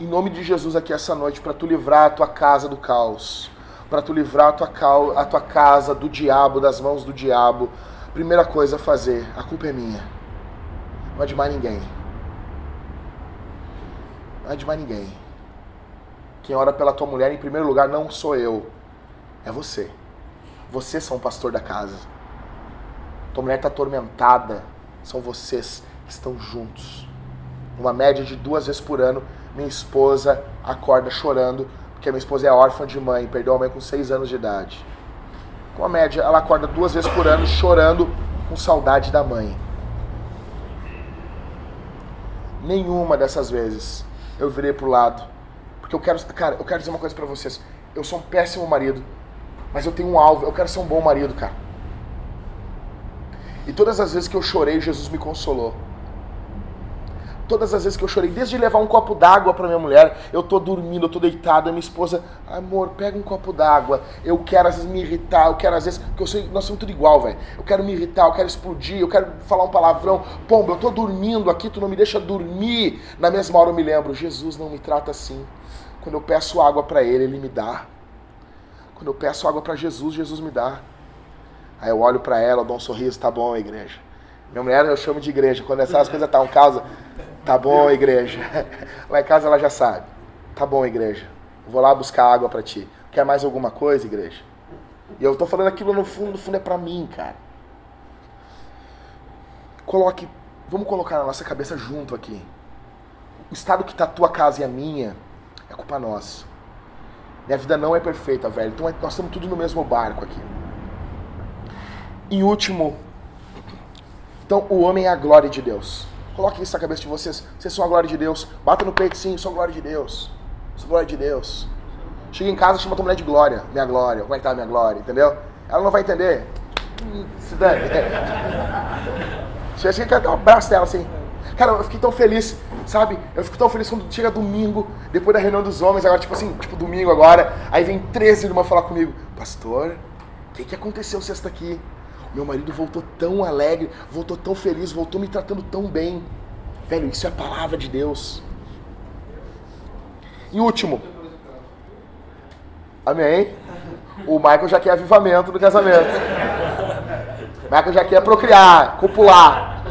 Em nome de Jesus aqui essa noite, para tu livrar a tua casa do caos, para tu livrar a tua, cal, a tua casa do diabo, das mãos do diabo, primeira coisa a fazer, a culpa é minha. Não é de mais ninguém. Não é de mais ninguém. Quem ora pela tua mulher, em primeiro lugar, não sou eu. É você. Você são o pastor da casa. Tua mulher está atormentada. São vocês que estão juntos. Uma média de duas vezes por ano, minha esposa acorda chorando, porque a minha esposa é órfã de mãe, perdeu a mãe com seis anos de idade. Uma média, ela acorda duas vezes por ano chorando com saudade da mãe. Nenhuma dessas vezes eu virei pro lado. Porque eu quero, cara, eu quero dizer uma coisa para vocês. Eu sou um péssimo marido, mas eu tenho um alvo, eu quero ser um bom marido, cara. E todas as vezes que eu chorei, Jesus me consolou. Todas as vezes que eu chorei, desde levar um copo d'água para minha mulher, eu tô dormindo, eu tô deitada, minha esposa, amor, pega um copo d'água. Eu quero às vezes me irritar, eu quero às vezes, porque eu sei, nós somos tudo igual, velho. Eu quero me irritar, eu quero explodir, eu quero falar um palavrão. Pomba, eu tô dormindo aqui, tu não me deixa dormir. Na mesma hora eu me lembro, Jesus não me trata assim. Quando eu peço água para ele, ele me dá. Quando eu peço água para Jesus, Jesus me dá. Aí eu olho para ela, dou um sorriso, tá bom, igreja. Minha mulher eu chamo de igreja. Quando essas coisas tá um caso, tá bom, igreja. Lá em casa ela já sabe. Tá bom, igreja. Vou lá buscar água para ti. Quer mais alguma coisa, igreja? E eu tô falando aquilo no fundo, no fundo é para mim, cara. Coloque, vamos colocar na nossa cabeça junto aqui. O estado que tá a tua casa e a minha é culpa nossa. Minha vida não é perfeita, velho. Então é, nós estamos tudo no mesmo barco aqui. Em último, então o homem é a glória de Deus. Coloque isso na cabeça de vocês. Vocês são a glória de Deus. Bata no peito, sim, sou a glória de Deus. Sou a glória de Deus. Chega em casa, chama tua mulher de glória. Minha glória. Como é que tá a minha glória? Entendeu? Ela não vai entender. Hum, se dane. Chega, quer dar um abraço dela assim. Cara, eu fiquei tão feliz, sabe? Eu fico tão feliz quando chega domingo, depois da reunião dos homens, agora, tipo assim, tipo domingo agora. Aí vem 13 irmãs falar comigo: Pastor, o que, que aconteceu sexta aqui? Meu marido voltou tão alegre, voltou tão feliz, voltou me tratando tão bem. Velho, isso é a palavra de Deus. E último, Amém? O Michael já quer avivamento do casamento. O Michael já quer procriar, copular.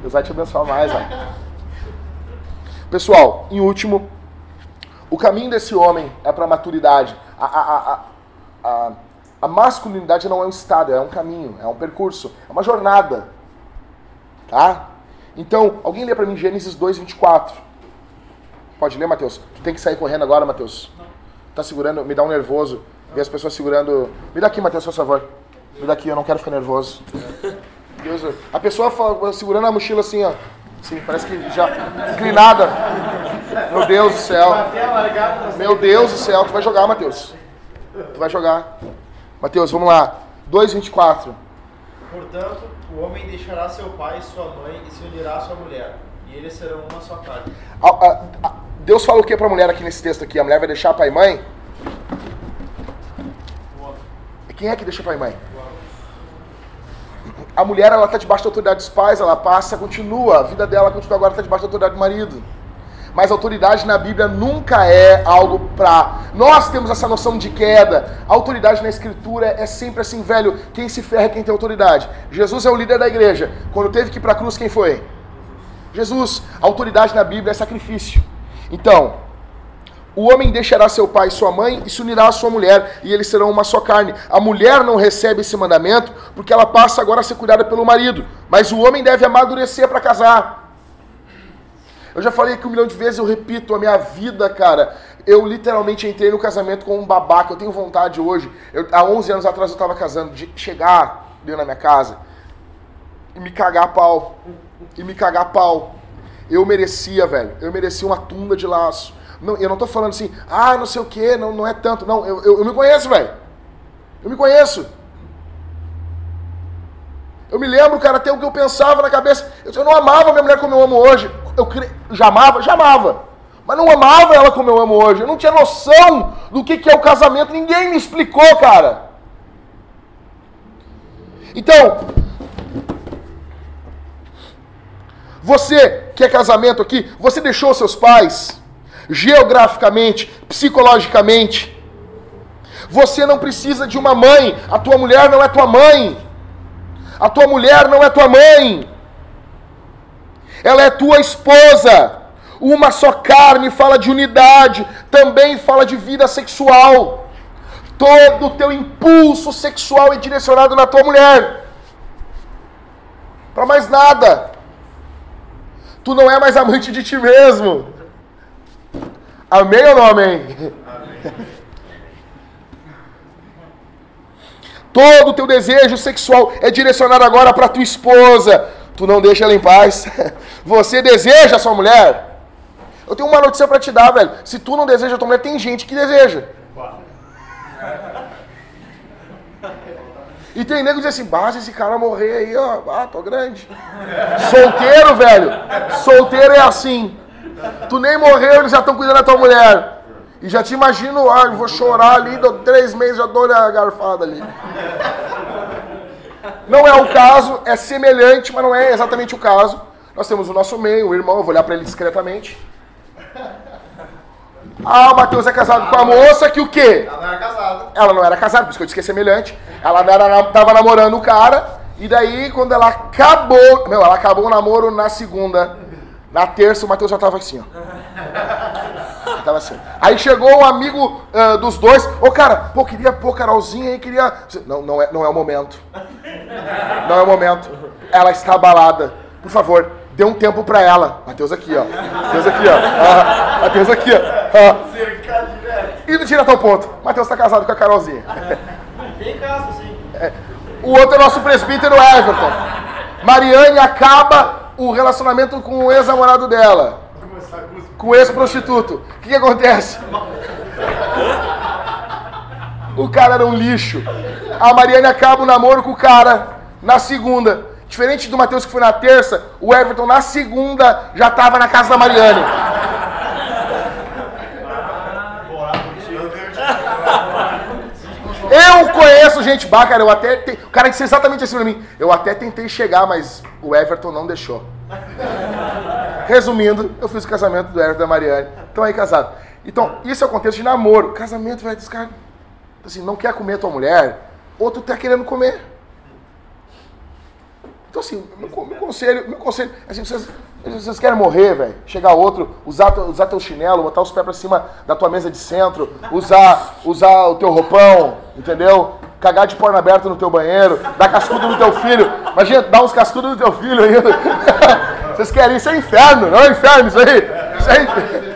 Deus vai te abençoar mais. Pessoal, em último, o caminho desse homem é para a maturidade. A, a, a, a, a masculinidade não é um estado, é um caminho, é um percurso, é uma jornada. Tá? Então, alguém lê para mim Gênesis 2, 24. Pode ler, Matheus? Tu tem que sair correndo agora, Matheus. Tá segurando, me dá um nervoso. Ver as pessoas segurando. Me dá aqui, Matheus, por favor. Me dá aqui, eu não quero ficar nervoso. Deus, a pessoa fa- segurando a mochila assim, ó. Sim, parece que já inclinada. Meu Deus do céu. Da Meu Deus do céu, tu vai jogar, Matheus. Tu vai jogar. Matheus, vamos lá. 2,24. Portanto, o homem deixará seu pai e sua mãe e se unirá à sua mulher, e eles serão uma só carne. A- a- a- Deus fala o que pra mulher aqui nesse texto aqui? A mulher vai deixar pai e mãe? Quem é que deixa pai e mãe? A mulher, ela tá debaixo da autoridade dos pais, ela passa, continua, a vida dela continua agora, tá debaixo da autoridade do marido. Mas autoridade na Bíblia nunca é algo pra. Nós temos essa noção de queda. A autoridade na Escritura é sempre assim, velho. Quem se ferra é quem tem autoridade. Jesus é o líder da igreja. Quando teve que ir pra cruz, quem foi? Jesus. A autoridade na Bíblia é sacrifício. Então, o homem deixará seu pai e sua mãe e se unirá à sua mulher, e eles serão uma só carne. A mulher não recebe esse mandamento porque ela passa agora a ser cuidada pelo marido, mas o homem deve amadurecer para casar. Eu já falei aqui um milhão de vezes, eu repito, a minha vida, cara, eu literalmente entrei no casamento com um babaca. Eu tenho vontade hoje, eu, há 11 anos atrás eu estava casando, de chegar dentro da minha casa e me cagar a pau. E me cagar a pau. Eu merecia, velho. Eu merecia uma tunda de laço. Não, eu não tô falando assim, ah, não sei o que, não, não é tanto. Não, eu, eu, eu me conheço, velho. Eu me conheço. Eu me lembro, cara, até o que eu pensava na cabeça. Eu, eu não amava minha mulher como eu amo hoje. Eu cre... já amava? Já amava. Mas não amava ela como eu amo hoje. Eu não tinha noção do que, que é o casamento. Ninguém me explicou, cara. Então, você que é casamento aqui, você deixou seus pais geograficamente, psicologicamente. Você não precisa de uma mãe. A tua mulher não é tua mãe. A tua mulher não é tua mãe. Ela é tua esposa. Uma só carne fala de unidade, também fala de vida sexual. Todo o teu impulso sexual é direcionado na tua mulher. Para mais nada. Tu não é mais amante de ti mesmo. Amém ou não amém? Todo o teu desejo sexual é direcionado agora para tua esposa. Tu não deixa ela em paz. Você deseja a sua mulher? Eu tenho uma notícia para te dar, velho. Se tu não deseja a tua mulher, tem gente que deseja. E tem nego que diz assim, base esse cara morrer aí, ó. Ah, tô grande. Solteiro, velho. Solteiro é assim. Tu nem morreu, eles já estão cuidando da tua mulher. E já te imagino, ah, vou chorar ali, três meses, já dou a garfada ali. Não é o caso, é semelhante, mas não é exatamente o caso. Nós temos o nosso meio, o irmão, eu vou olhar para ele discretamente. Ah, o Matheus é casado com a moça que o quê? Ela não era casada. Ela não era casada, por isso que eu disse que é semelhante. Ela era, tava namorando o cara, e daí quando ela acabou. Meu, ela acabou o namoro na segunda. Na terça o Matheus já tava assim, ó. Tava assim. Aí chegou um amigo ah, dos dois. Ô cara, pô, queria pôr Carolzinha aí, queria. Não, não é, não é o momento. Não é o momento. Ela está abalada. Por favor, dê um tempo pra ela. Matheus aqui, ó. Matheus aqui, ó. Ah, Matheus aqui, ó. Ah. E direto ao ponto. Matheus tá casado com a Carolzinha. Tem caso, sim. O outro é nosso presbítero Everton. Mariane acaba o relacionamento com o ex-namorado dela. Com o ex-prostituto. O que, que acontece? O cara era um lixo. A Mariane acaba o namoro com o cara na segunda. Diferente do Matheus que foi na terça, o Everton na segunda já tava na casa da Mariane. Eu conheço gente bah, cara, eu até te... o cara disse exatamente assim pra mim. Eu até tentei chegar, mas o Everton não deixou. Resumindo, eu fiz o casamento do Everton e da Mariane. Estão aí casados. Então, isso é o contexto de namoro. Casamento, velho, esse cara, assim, não quer comer tua mulher, ou tu tá querendo comer. Então, assim, meu, meu conselho, meu conselho, assim, vocês, vocês querem morrer, velho? Chegar outro, usar, usar teu chinelo, botar os pés pra cima da tua mesa de centro, usar, usar o teu roupão, entendeu? Cagar de porno aberto no teu banheiro, dar cascudo no teu filho. Imagina, dar uns cascudos no teu filho ainda. Vocês querem isso é inferno, não é inferno isso aí? Isso é inferno.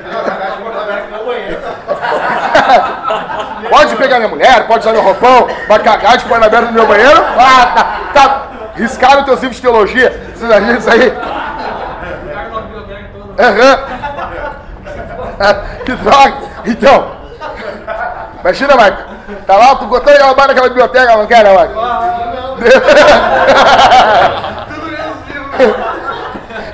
Pode pegar minha mulher, pode usar meu roupão, vai cagar de porno aberto no meu banheiro? Ah, tá, tá. Riscaram teus livros de teologia. Vocês imaginam isso aí? Aham. que droga. Então, imagina, Marco. Tá lá, tu botando aquela barra naquela biblioteca, não quer, né, Marco?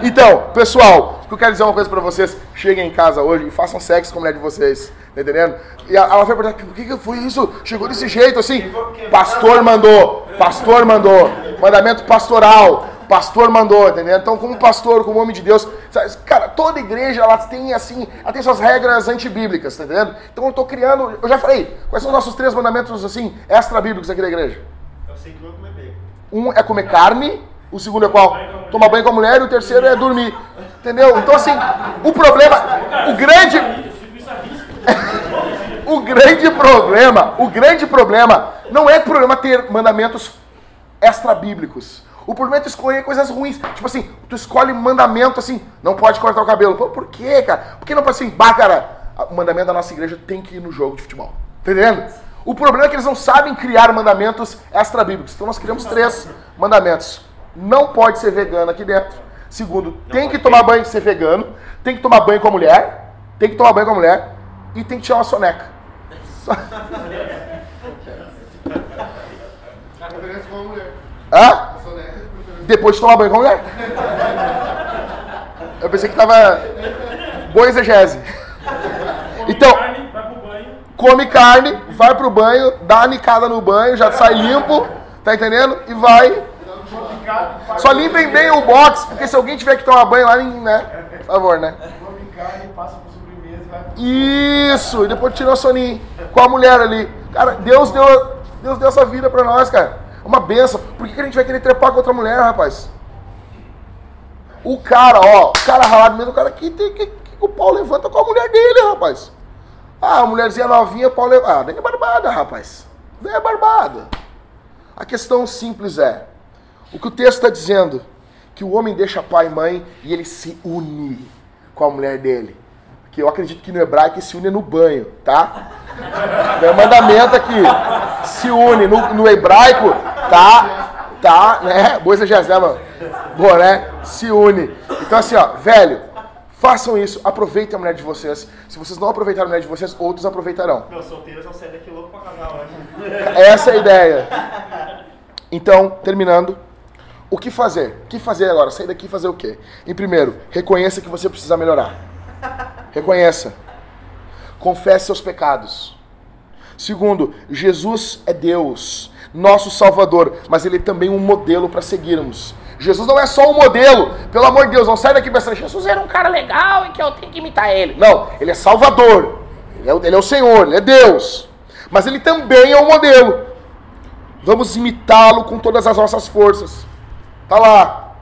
Então, pessoal, o que eu quero dizer uma coisa pra vocês. Cheguem em casa hoje e façam sexo com a mulher de vocês. Tá entendendo? E ela vai perguntar, por que, que foi isso? Chegou desse jeito assim? Pastor mandou. Pastor mandou. Mandamento pastoral. Pastor mandou, entendeu? Então, como pastor, como homem de Deus, sabe, cara, toda igreja ela tem assim, ela tem suas regras antibíblicas, tá entendendo? Então eu tô criando, eu já falei, quais são os nossos três mandamentos assim, extra-bíblicos aqui da igreja? Eu sei que não comer bacon. Um é comer carne, o segundo é qual? Tomar banho com a mulher e o terceiro é dormir. Entendeu? Então assim, o problema, o grande, o grande problema, o grande problema não é o problema ter mandamentos extra-bíblicos. O problema é tu escolher coisas ruins. Tipo assim, tu escolhe mandamento assim, não pode cortar o cabelo. Pô, por quê, cara? Por que não pode assim, bah, cara, o mandamento da nossa igreja tem que ir no jogo de futebol. Tá entendendo? O problema é que eles não sabem criar mandamentos extra-bíblicos. Então nós criamos três mandamentos. Não pode ser vegano aqui dentro. Segundo, tem que tomar banho ser vegano. Tem que tomar banho com a mulher. Tem que tomar banho com a mulher. E tem que tirar uma soneca. Só-. Hã? Depois de tomar banho com a mulher. Eu pensei que tava boa exegese. Come Então- carne, vai pro banho. Come carne, vai pro banho, dá a nicada no banho, já sai limpo, tá entendendo? E vai. Só limpem bem o box, porque se alguém tiver que tomar banho lá, né? Por favor, né? Come carne, passa por sobremesa vai pro Isso! E depois tirou a soninho com a mulher ali. Cara, Deus deu, Deus deu essa vida pra nós, cara. Uma benção. Por que, que a gente vai querer trepar com outra mulher, rapaz? O cara, ó, o cara ralado mesmo, o cara que, tem, que, que o pau levanta com a mulher dele, rapaz. Ah, a mulherzinha novinha, o pau levanta. Ah, é barbada, rapaz. Daí é barbada. A questão simples é: o que o texto está dizendo? Que o homem deixa pai e mãe e ele se une com a mulher dele. Que eu acredito que no hebraico se une no banho, tá? É um mandamento aqui. Se une no, no hebraico, tá? Tá, né? Boa exegese, né, mano? Boa, né? Se une. Então, assim, ó, velho, façam isso. Aproveitem a mulher de vocês. Se vocês não aproveitarem a mulher de vocês, outros aproveitarão. Meus solteiros vão sair daqui louco pra casar hoje. Essa é a ideia. Então, terminando, o que fazer? O que fazer agora? Sair daqui e fazer o quê? Em primeiro, reconheça que você precisa melhorar. Reconheça. Confesse seus pecados. Segundo, Jesus é Deus, nosso Salvador, mas Ele é também um modelo para seguirmos. Jesus não é só um modelo, pelo amor de Deus, não sai daqui pensando, Jesus era um cara legal e que eu tenho que imitar ele. Não, Ele é Salvador, Ele é, o- ele é o Senhor, Ele é Deus, mas Ele também é um modelo. Vamos imitá-lo com todas as nossas forças. Tá lá.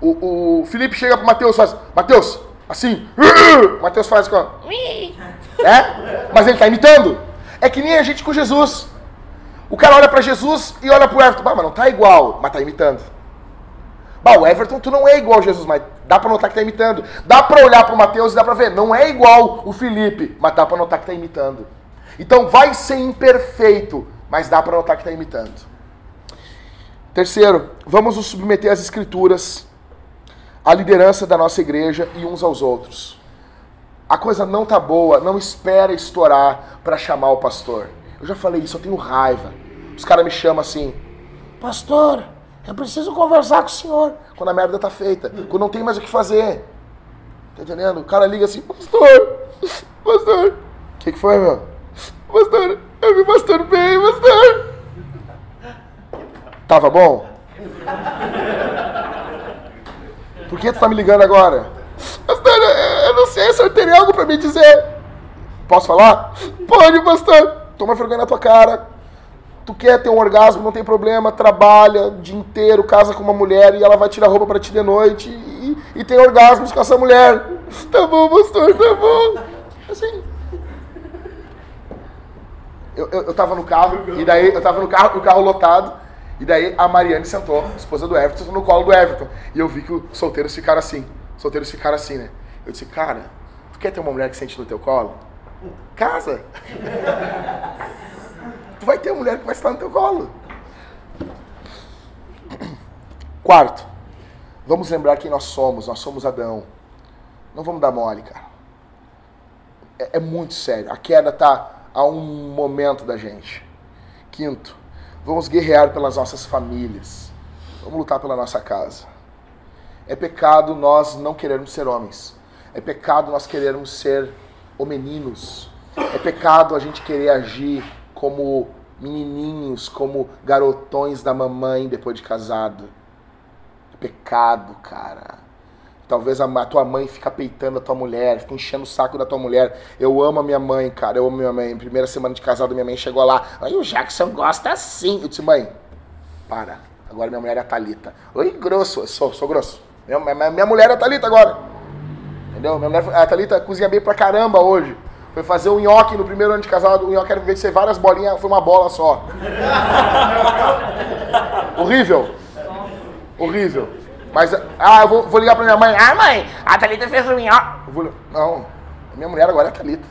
O, o Felipe chega pro Mateus e faz, Mateus, assim. Mateus faz com. É? Mas ele tá imitando. É que nem a gente com Jesus. O cara olha pra Jesus e olha pro Everton. Bah, mas não tá igual, mas tá imitando. Bah, o Everton, tu não é igual a Jesus, mas dá pra notar que tá imitando. Dá pra olhar pro Mateus e dá pra ver, não é igual o Felipe, mas dá pra notar que tá imitando. Então vai ser imperfeito, mas dá pra notar que tá imitando. Terceiro, vamos nos submeter às escrituras, à liderança da nossa igreja e uns aos outros. A coisa não tá boa, não espera estourar para chamar o pastor. Eu já falei isso, eu tenho raiva. Os caras me chamam assim, pastor, eu preciso conversar com o senhor. Quando a merda tá feita, quando não tem mais o que fazer. Tá entendendo? O cara liga assim, pastor, pastor, o que, que foi, meu? Pastor, eu me masturbei, pastor. Tava bom? Por que tu tá me ligando agora? Pastor, eu- não sei, sorteio algo para me dizer. Posso falar? Pode, pastor. Toma vergonha na tua cara. Tu quer ter um orgasmo, não tem problema, trabalha o dia inteiro, casa com uma mulher e ela vai tirar roupa para ti de noite e, e tem orgasmos com essa mulher. Tá bom, pastor, tá bom. Assim. Eu, eu, eu tava no carro, e daí eu tava no carro, o carro lotado, e daí a Mariane sentou, esposa do Everton, no colo do Everton. E eu vi que os solteiros ficaram assim. Os solteiros ficaram assim, né? Eu disse, cara, tu quer ter uma mulher que sente no teu colo? Casa! tu vai ter uma mulher que vai estar no teu colo. Quarto, vamos lembrar quem nós somos. Nós somos Adão. Não vamos dar mole, cara. É, é muito sério. A queda está a um momento da gente. Quinto, vamos guerrear pelas nossas famílias. Vamos lutar pela nossa casa. É pecado nós não querermos ser homens. É pecado nós querermos ser homeninos. É pecado a gente querer agir como menininhos, como garotões da mamãe depois de casado. É pecado, cara. Talvez a tua mãe fica peitando a tua mulher, fica enchendo o saco da tua mulher. Eu amo a minha mãe, cara. Eu amo a minha mãe. Primeira semana de casado, minha mãe chegou lá. Aí o Jackson gosta assim. Eu disse, mãe, para. Agora minha mulher é a Thalita. Oi, grosso. Eu sou, sou grosso. Minha, minha, minha mulher é a Thalita agora. Entendeu? Minha mulher, a Thalita cozinha bem pra caramba hoje. Foi fazer o nhoque no primeiro ano de casado. O nhoque era, de ser várias bolinhas, foi uma bola só. Horrível. Horrível. Mas, ah, eu vou, vou, ligar pra minha mãe. Ah, mãe, a Thalita fez o nhoque. Vou, não, minha mulher agora é a Thalita.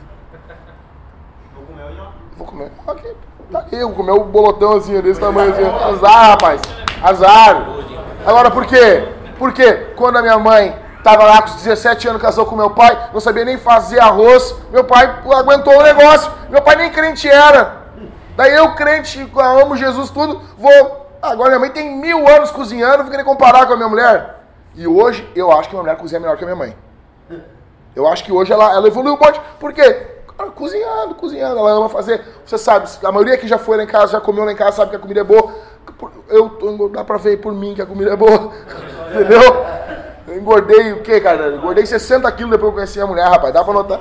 Vou comer o nhoque. Vou comer nhoque. Tá aqui, eu vou comer um bolotão assim, desse tamanho assim. Azar, rapaz. Azar. Agora, por quê? Porque quando a minha mãe Estava lá com 17 anos, casou com meu pai, não sabia nem fazer arroz. Meu pai aguentou o negócio. Meu pai nem crente era. Daí eu, crente, amo Jesus, tudo, vou. Agora minha mãe tem mil anos cozinhando, vou querer comparar com a minha mulher. E hoje eu acho que minha mulher cozinha melhor que a minha mãe. Eu acho que hoje ela, ela evoluiu um monte. Por quê? Cozinhando, cozinhando, ela ama fazer. Você sabe, a maioria que já foi lá em casa, já comeu lá em casa, sabe que a comida é boa. Eu, dá pra ver por mim que a comida é boa. Entendeu? Eu engordei o quê, cara? Eu engordei 60 quilos depois que eu conheci a mulher, rapaz. Dá pra notar?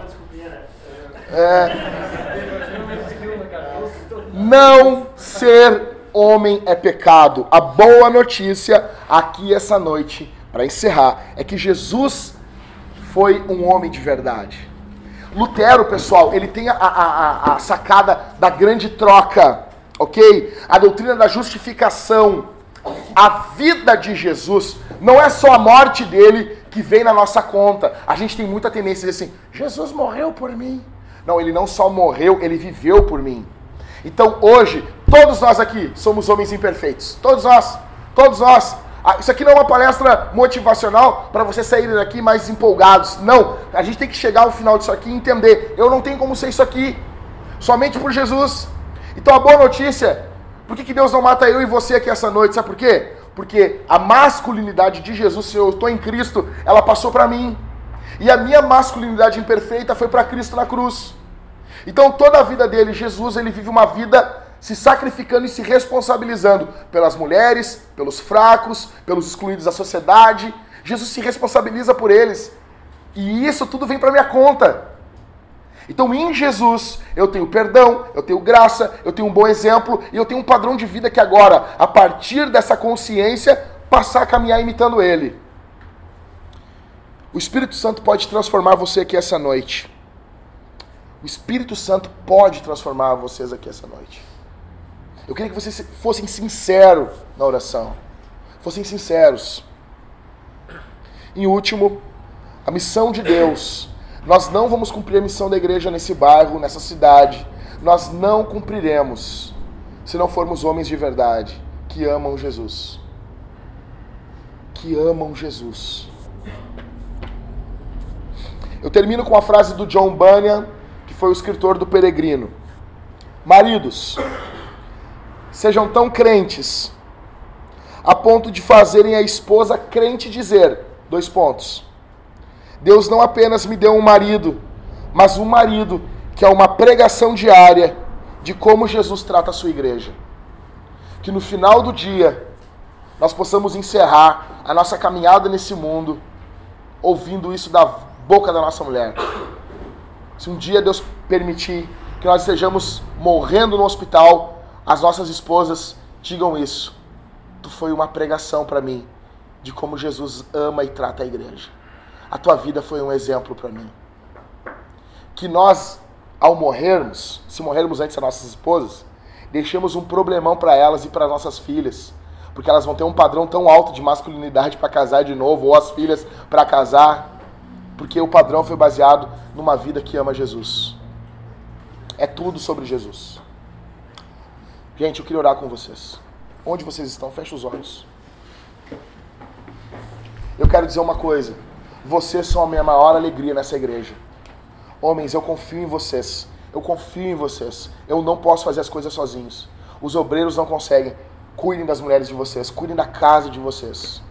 É. Não ser homem é pecado. A boa notícia aqui essa noite, para encerrar, é que Jesus foi um homem de verdade. Lutero, pessoal, ele tem a, a, a, sacada da grande troca, ok? A doutrina da justificação. A vida de Jesus não é só a morte dele que vem na nossa conta. A gente tem muita tendência a dizer assim: Jesus morreu por mim. Não, ele não só morreu, ele viveu por mim. Então hoje, todos nós aqui somos homens imperfeitos. Todos nós. Todos nós. Ah, isso aqui não é uma palestra motivacional para você sair daqui mais empolgados. Não. A gente tem que chegar ao final disso aqui e entender: eu não tenho como ser isso aqui. Somente por Jesus. Então a boa notícia: por que, que Deus não mata eu e você aqui essa noite? Sabe por quê? Porque a masculinidade de Jesus, se eu estou em Cristo, ela passou para mim. E a minha masculinidade imperfeita foi para Cristo na cruz. Então toda a vida dele, Jesus, ele vive uma vida se sacrificando e se responsabilizando pelas mulheres, pelos fracos, pelos excluídos da sociedade. Jesus se responsabiliza por eles. E isso tudo vem para minha conta. Então, em Jesus, eu tenho perdão, eu tenho graça, eu tenho um bom exemplo e eu tenho um padrão de vida que agora, a partir dessa consciência, passar a caminhar imitando Ele. O Espírito Santo pode transformar você aqui essa noite. O Espírito Santo pode transformar vocês aqui essa noite. Eu queria que vocês fossem sinceros na oração. Fossem sinceros. Em último, a missão de Deus nós não vamos cumprir a missão da igreja nesse bairro, nessa cidade. Nós não cumpriremos se não formos homens de verdade que amam Jesus. Que amam Jesus. Eu termino com a frase do John Bunyan, que foi o escritor do Peregrino. Maridos, sejam tão crentes a ponto de fazerem a esposa crente dizer: dois pontos Deus não apenas me deu um marido, mas um marido que é uma pregação diária de como Jesus trata a sua igreja. Que no final do dia nós possamos encerrar a nossa caminhada nesse mundo ouvindo isso da boca da nossa mulher. Se um dia Deus permitir que nós estejamos morrendo no hospital, as nossas esposas digam isso. Tu foi uma pregação para mim de como Jesus ama e trata a igreja. A tua vida foi um exemplo para mim. Que nós, ao morrermos, se morrermos antes das nossas esposas, deixemos um problemão para elas e para nossas filhas, porque elas vão ter um padrão tão alto de masculinidade para casar de novo, ou as filhas para casar, porque o padrão foi baseado numa vida que ama Jesus. É tudo sobre Jesus. Gente, eu queria orar com vocês. Onde vocês estão? Feche os olhos. Eu quero dizer uma coisa. Vocês são a minha maior alegria nessa igreja. Homens, eu confio em vocês. Eu confio em vocês. Eu não posso fazer as coisas sozinhos. Os obreiros não conseguem. Cuidem das mulheres de vocês. Cuidem da casa de vocês.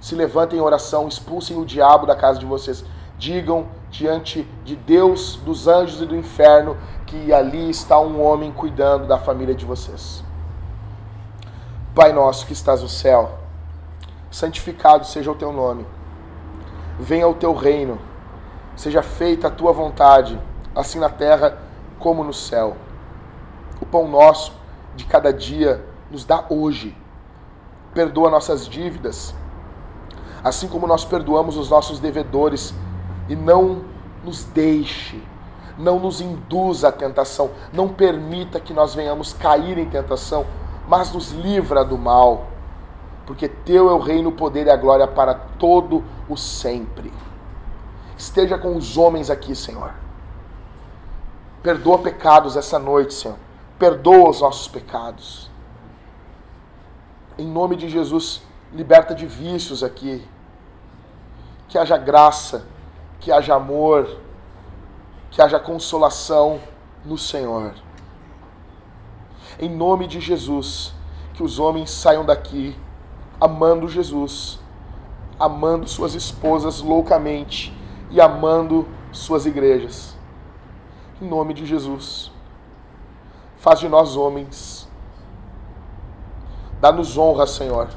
Se levantem em oração. Expulsem o diabo da casa de vocês. Digam diante de Deus, dos anjos e do inferno que ali está um homem cuidando da família de vocês. Pai nosso que estás no céu, santificado seja o teu nome. Venha o teu reino. Seja feita a tua vontade, assim na terra como no céu. O pão nosso de cada dia nos dá hoje. Perdoa nossas dívidas, assim como nós perdoamos os nossos devedores, e não nos deixe, não nos induza à tentação, não permita que nós venhamos cair em tentação, mas nos livra do mal, porque teu é o reino, o poder e a glória para todo o sempre. Esteja com os homens aqui, Senhor. Perdoa pecados essa noite, Senhor. Perdoa os nossos pecados. Em nome de Jesus, liberta de vícios aqui. Que haja graça, que haja amor, que haja consolação no Senhor. Em nome de Jesus, que os homens saiam daqui amando Jesus, amando suas esposas loucamente e amando suas igrejas. Em nome de Jesus. Faz de nós homens. Dá-nos honra, Senhor.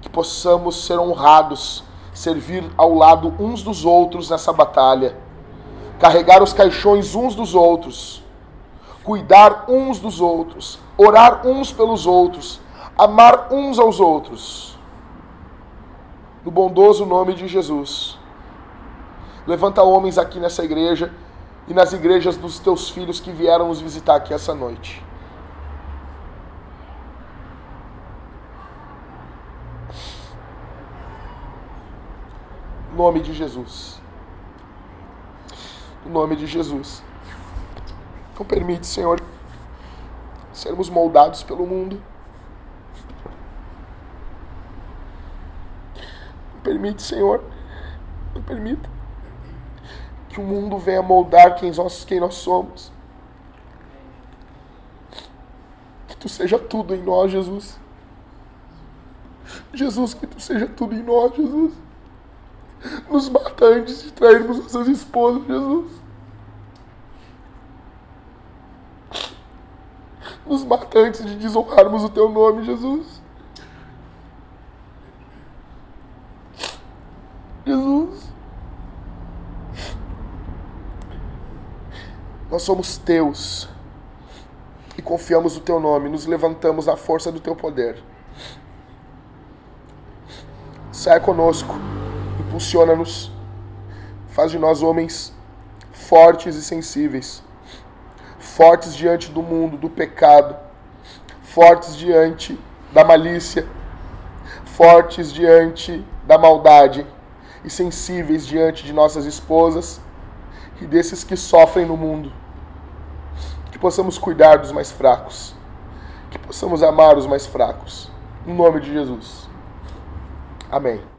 Que possamos ser honrados, servir ao lado uns dos outros nessa batalha. Carregar os caixões uns dos outros. Cuidar uns dos outros. Orar uns pelos outros. Amar uns aos outros. No bondoso nome de Jesus. Levanta homens aqui nessa igreja e nas igrejas dos teus filhos que vieram nos visitar aqui essa noite. Nome de Jesus. Em nome de Jesus. Não permite, Senhor, sermos moldados pelo mundo. Não permite, Senhor, não permita que o mundo venha moldar quem nós, quem nós somos. Que tu seja tudo em nós, Jesus. Jesus, que tu seja tudo em nós, Jesus. Nos mata antes de trairmos nossas esposas, Jesus. Nos mata antes de desonrarmos o teu nome, Jesus. Jesus. Nós somos teus e confiamos no teu nome, nos levantamos à força do teu poder. Sai conosco, impulsiona-nos, faz de nós homens fortes e sensíveis, fortes diante do mundo, do pecado, fortes diante da malícia, fortes diante da maldade e sensíveis diante de nossas esposas e desses que sofrem no mundo possamos cuidar dos mais fracos, que possamos amar os mais fracos. Em nome de Jesus. Amém.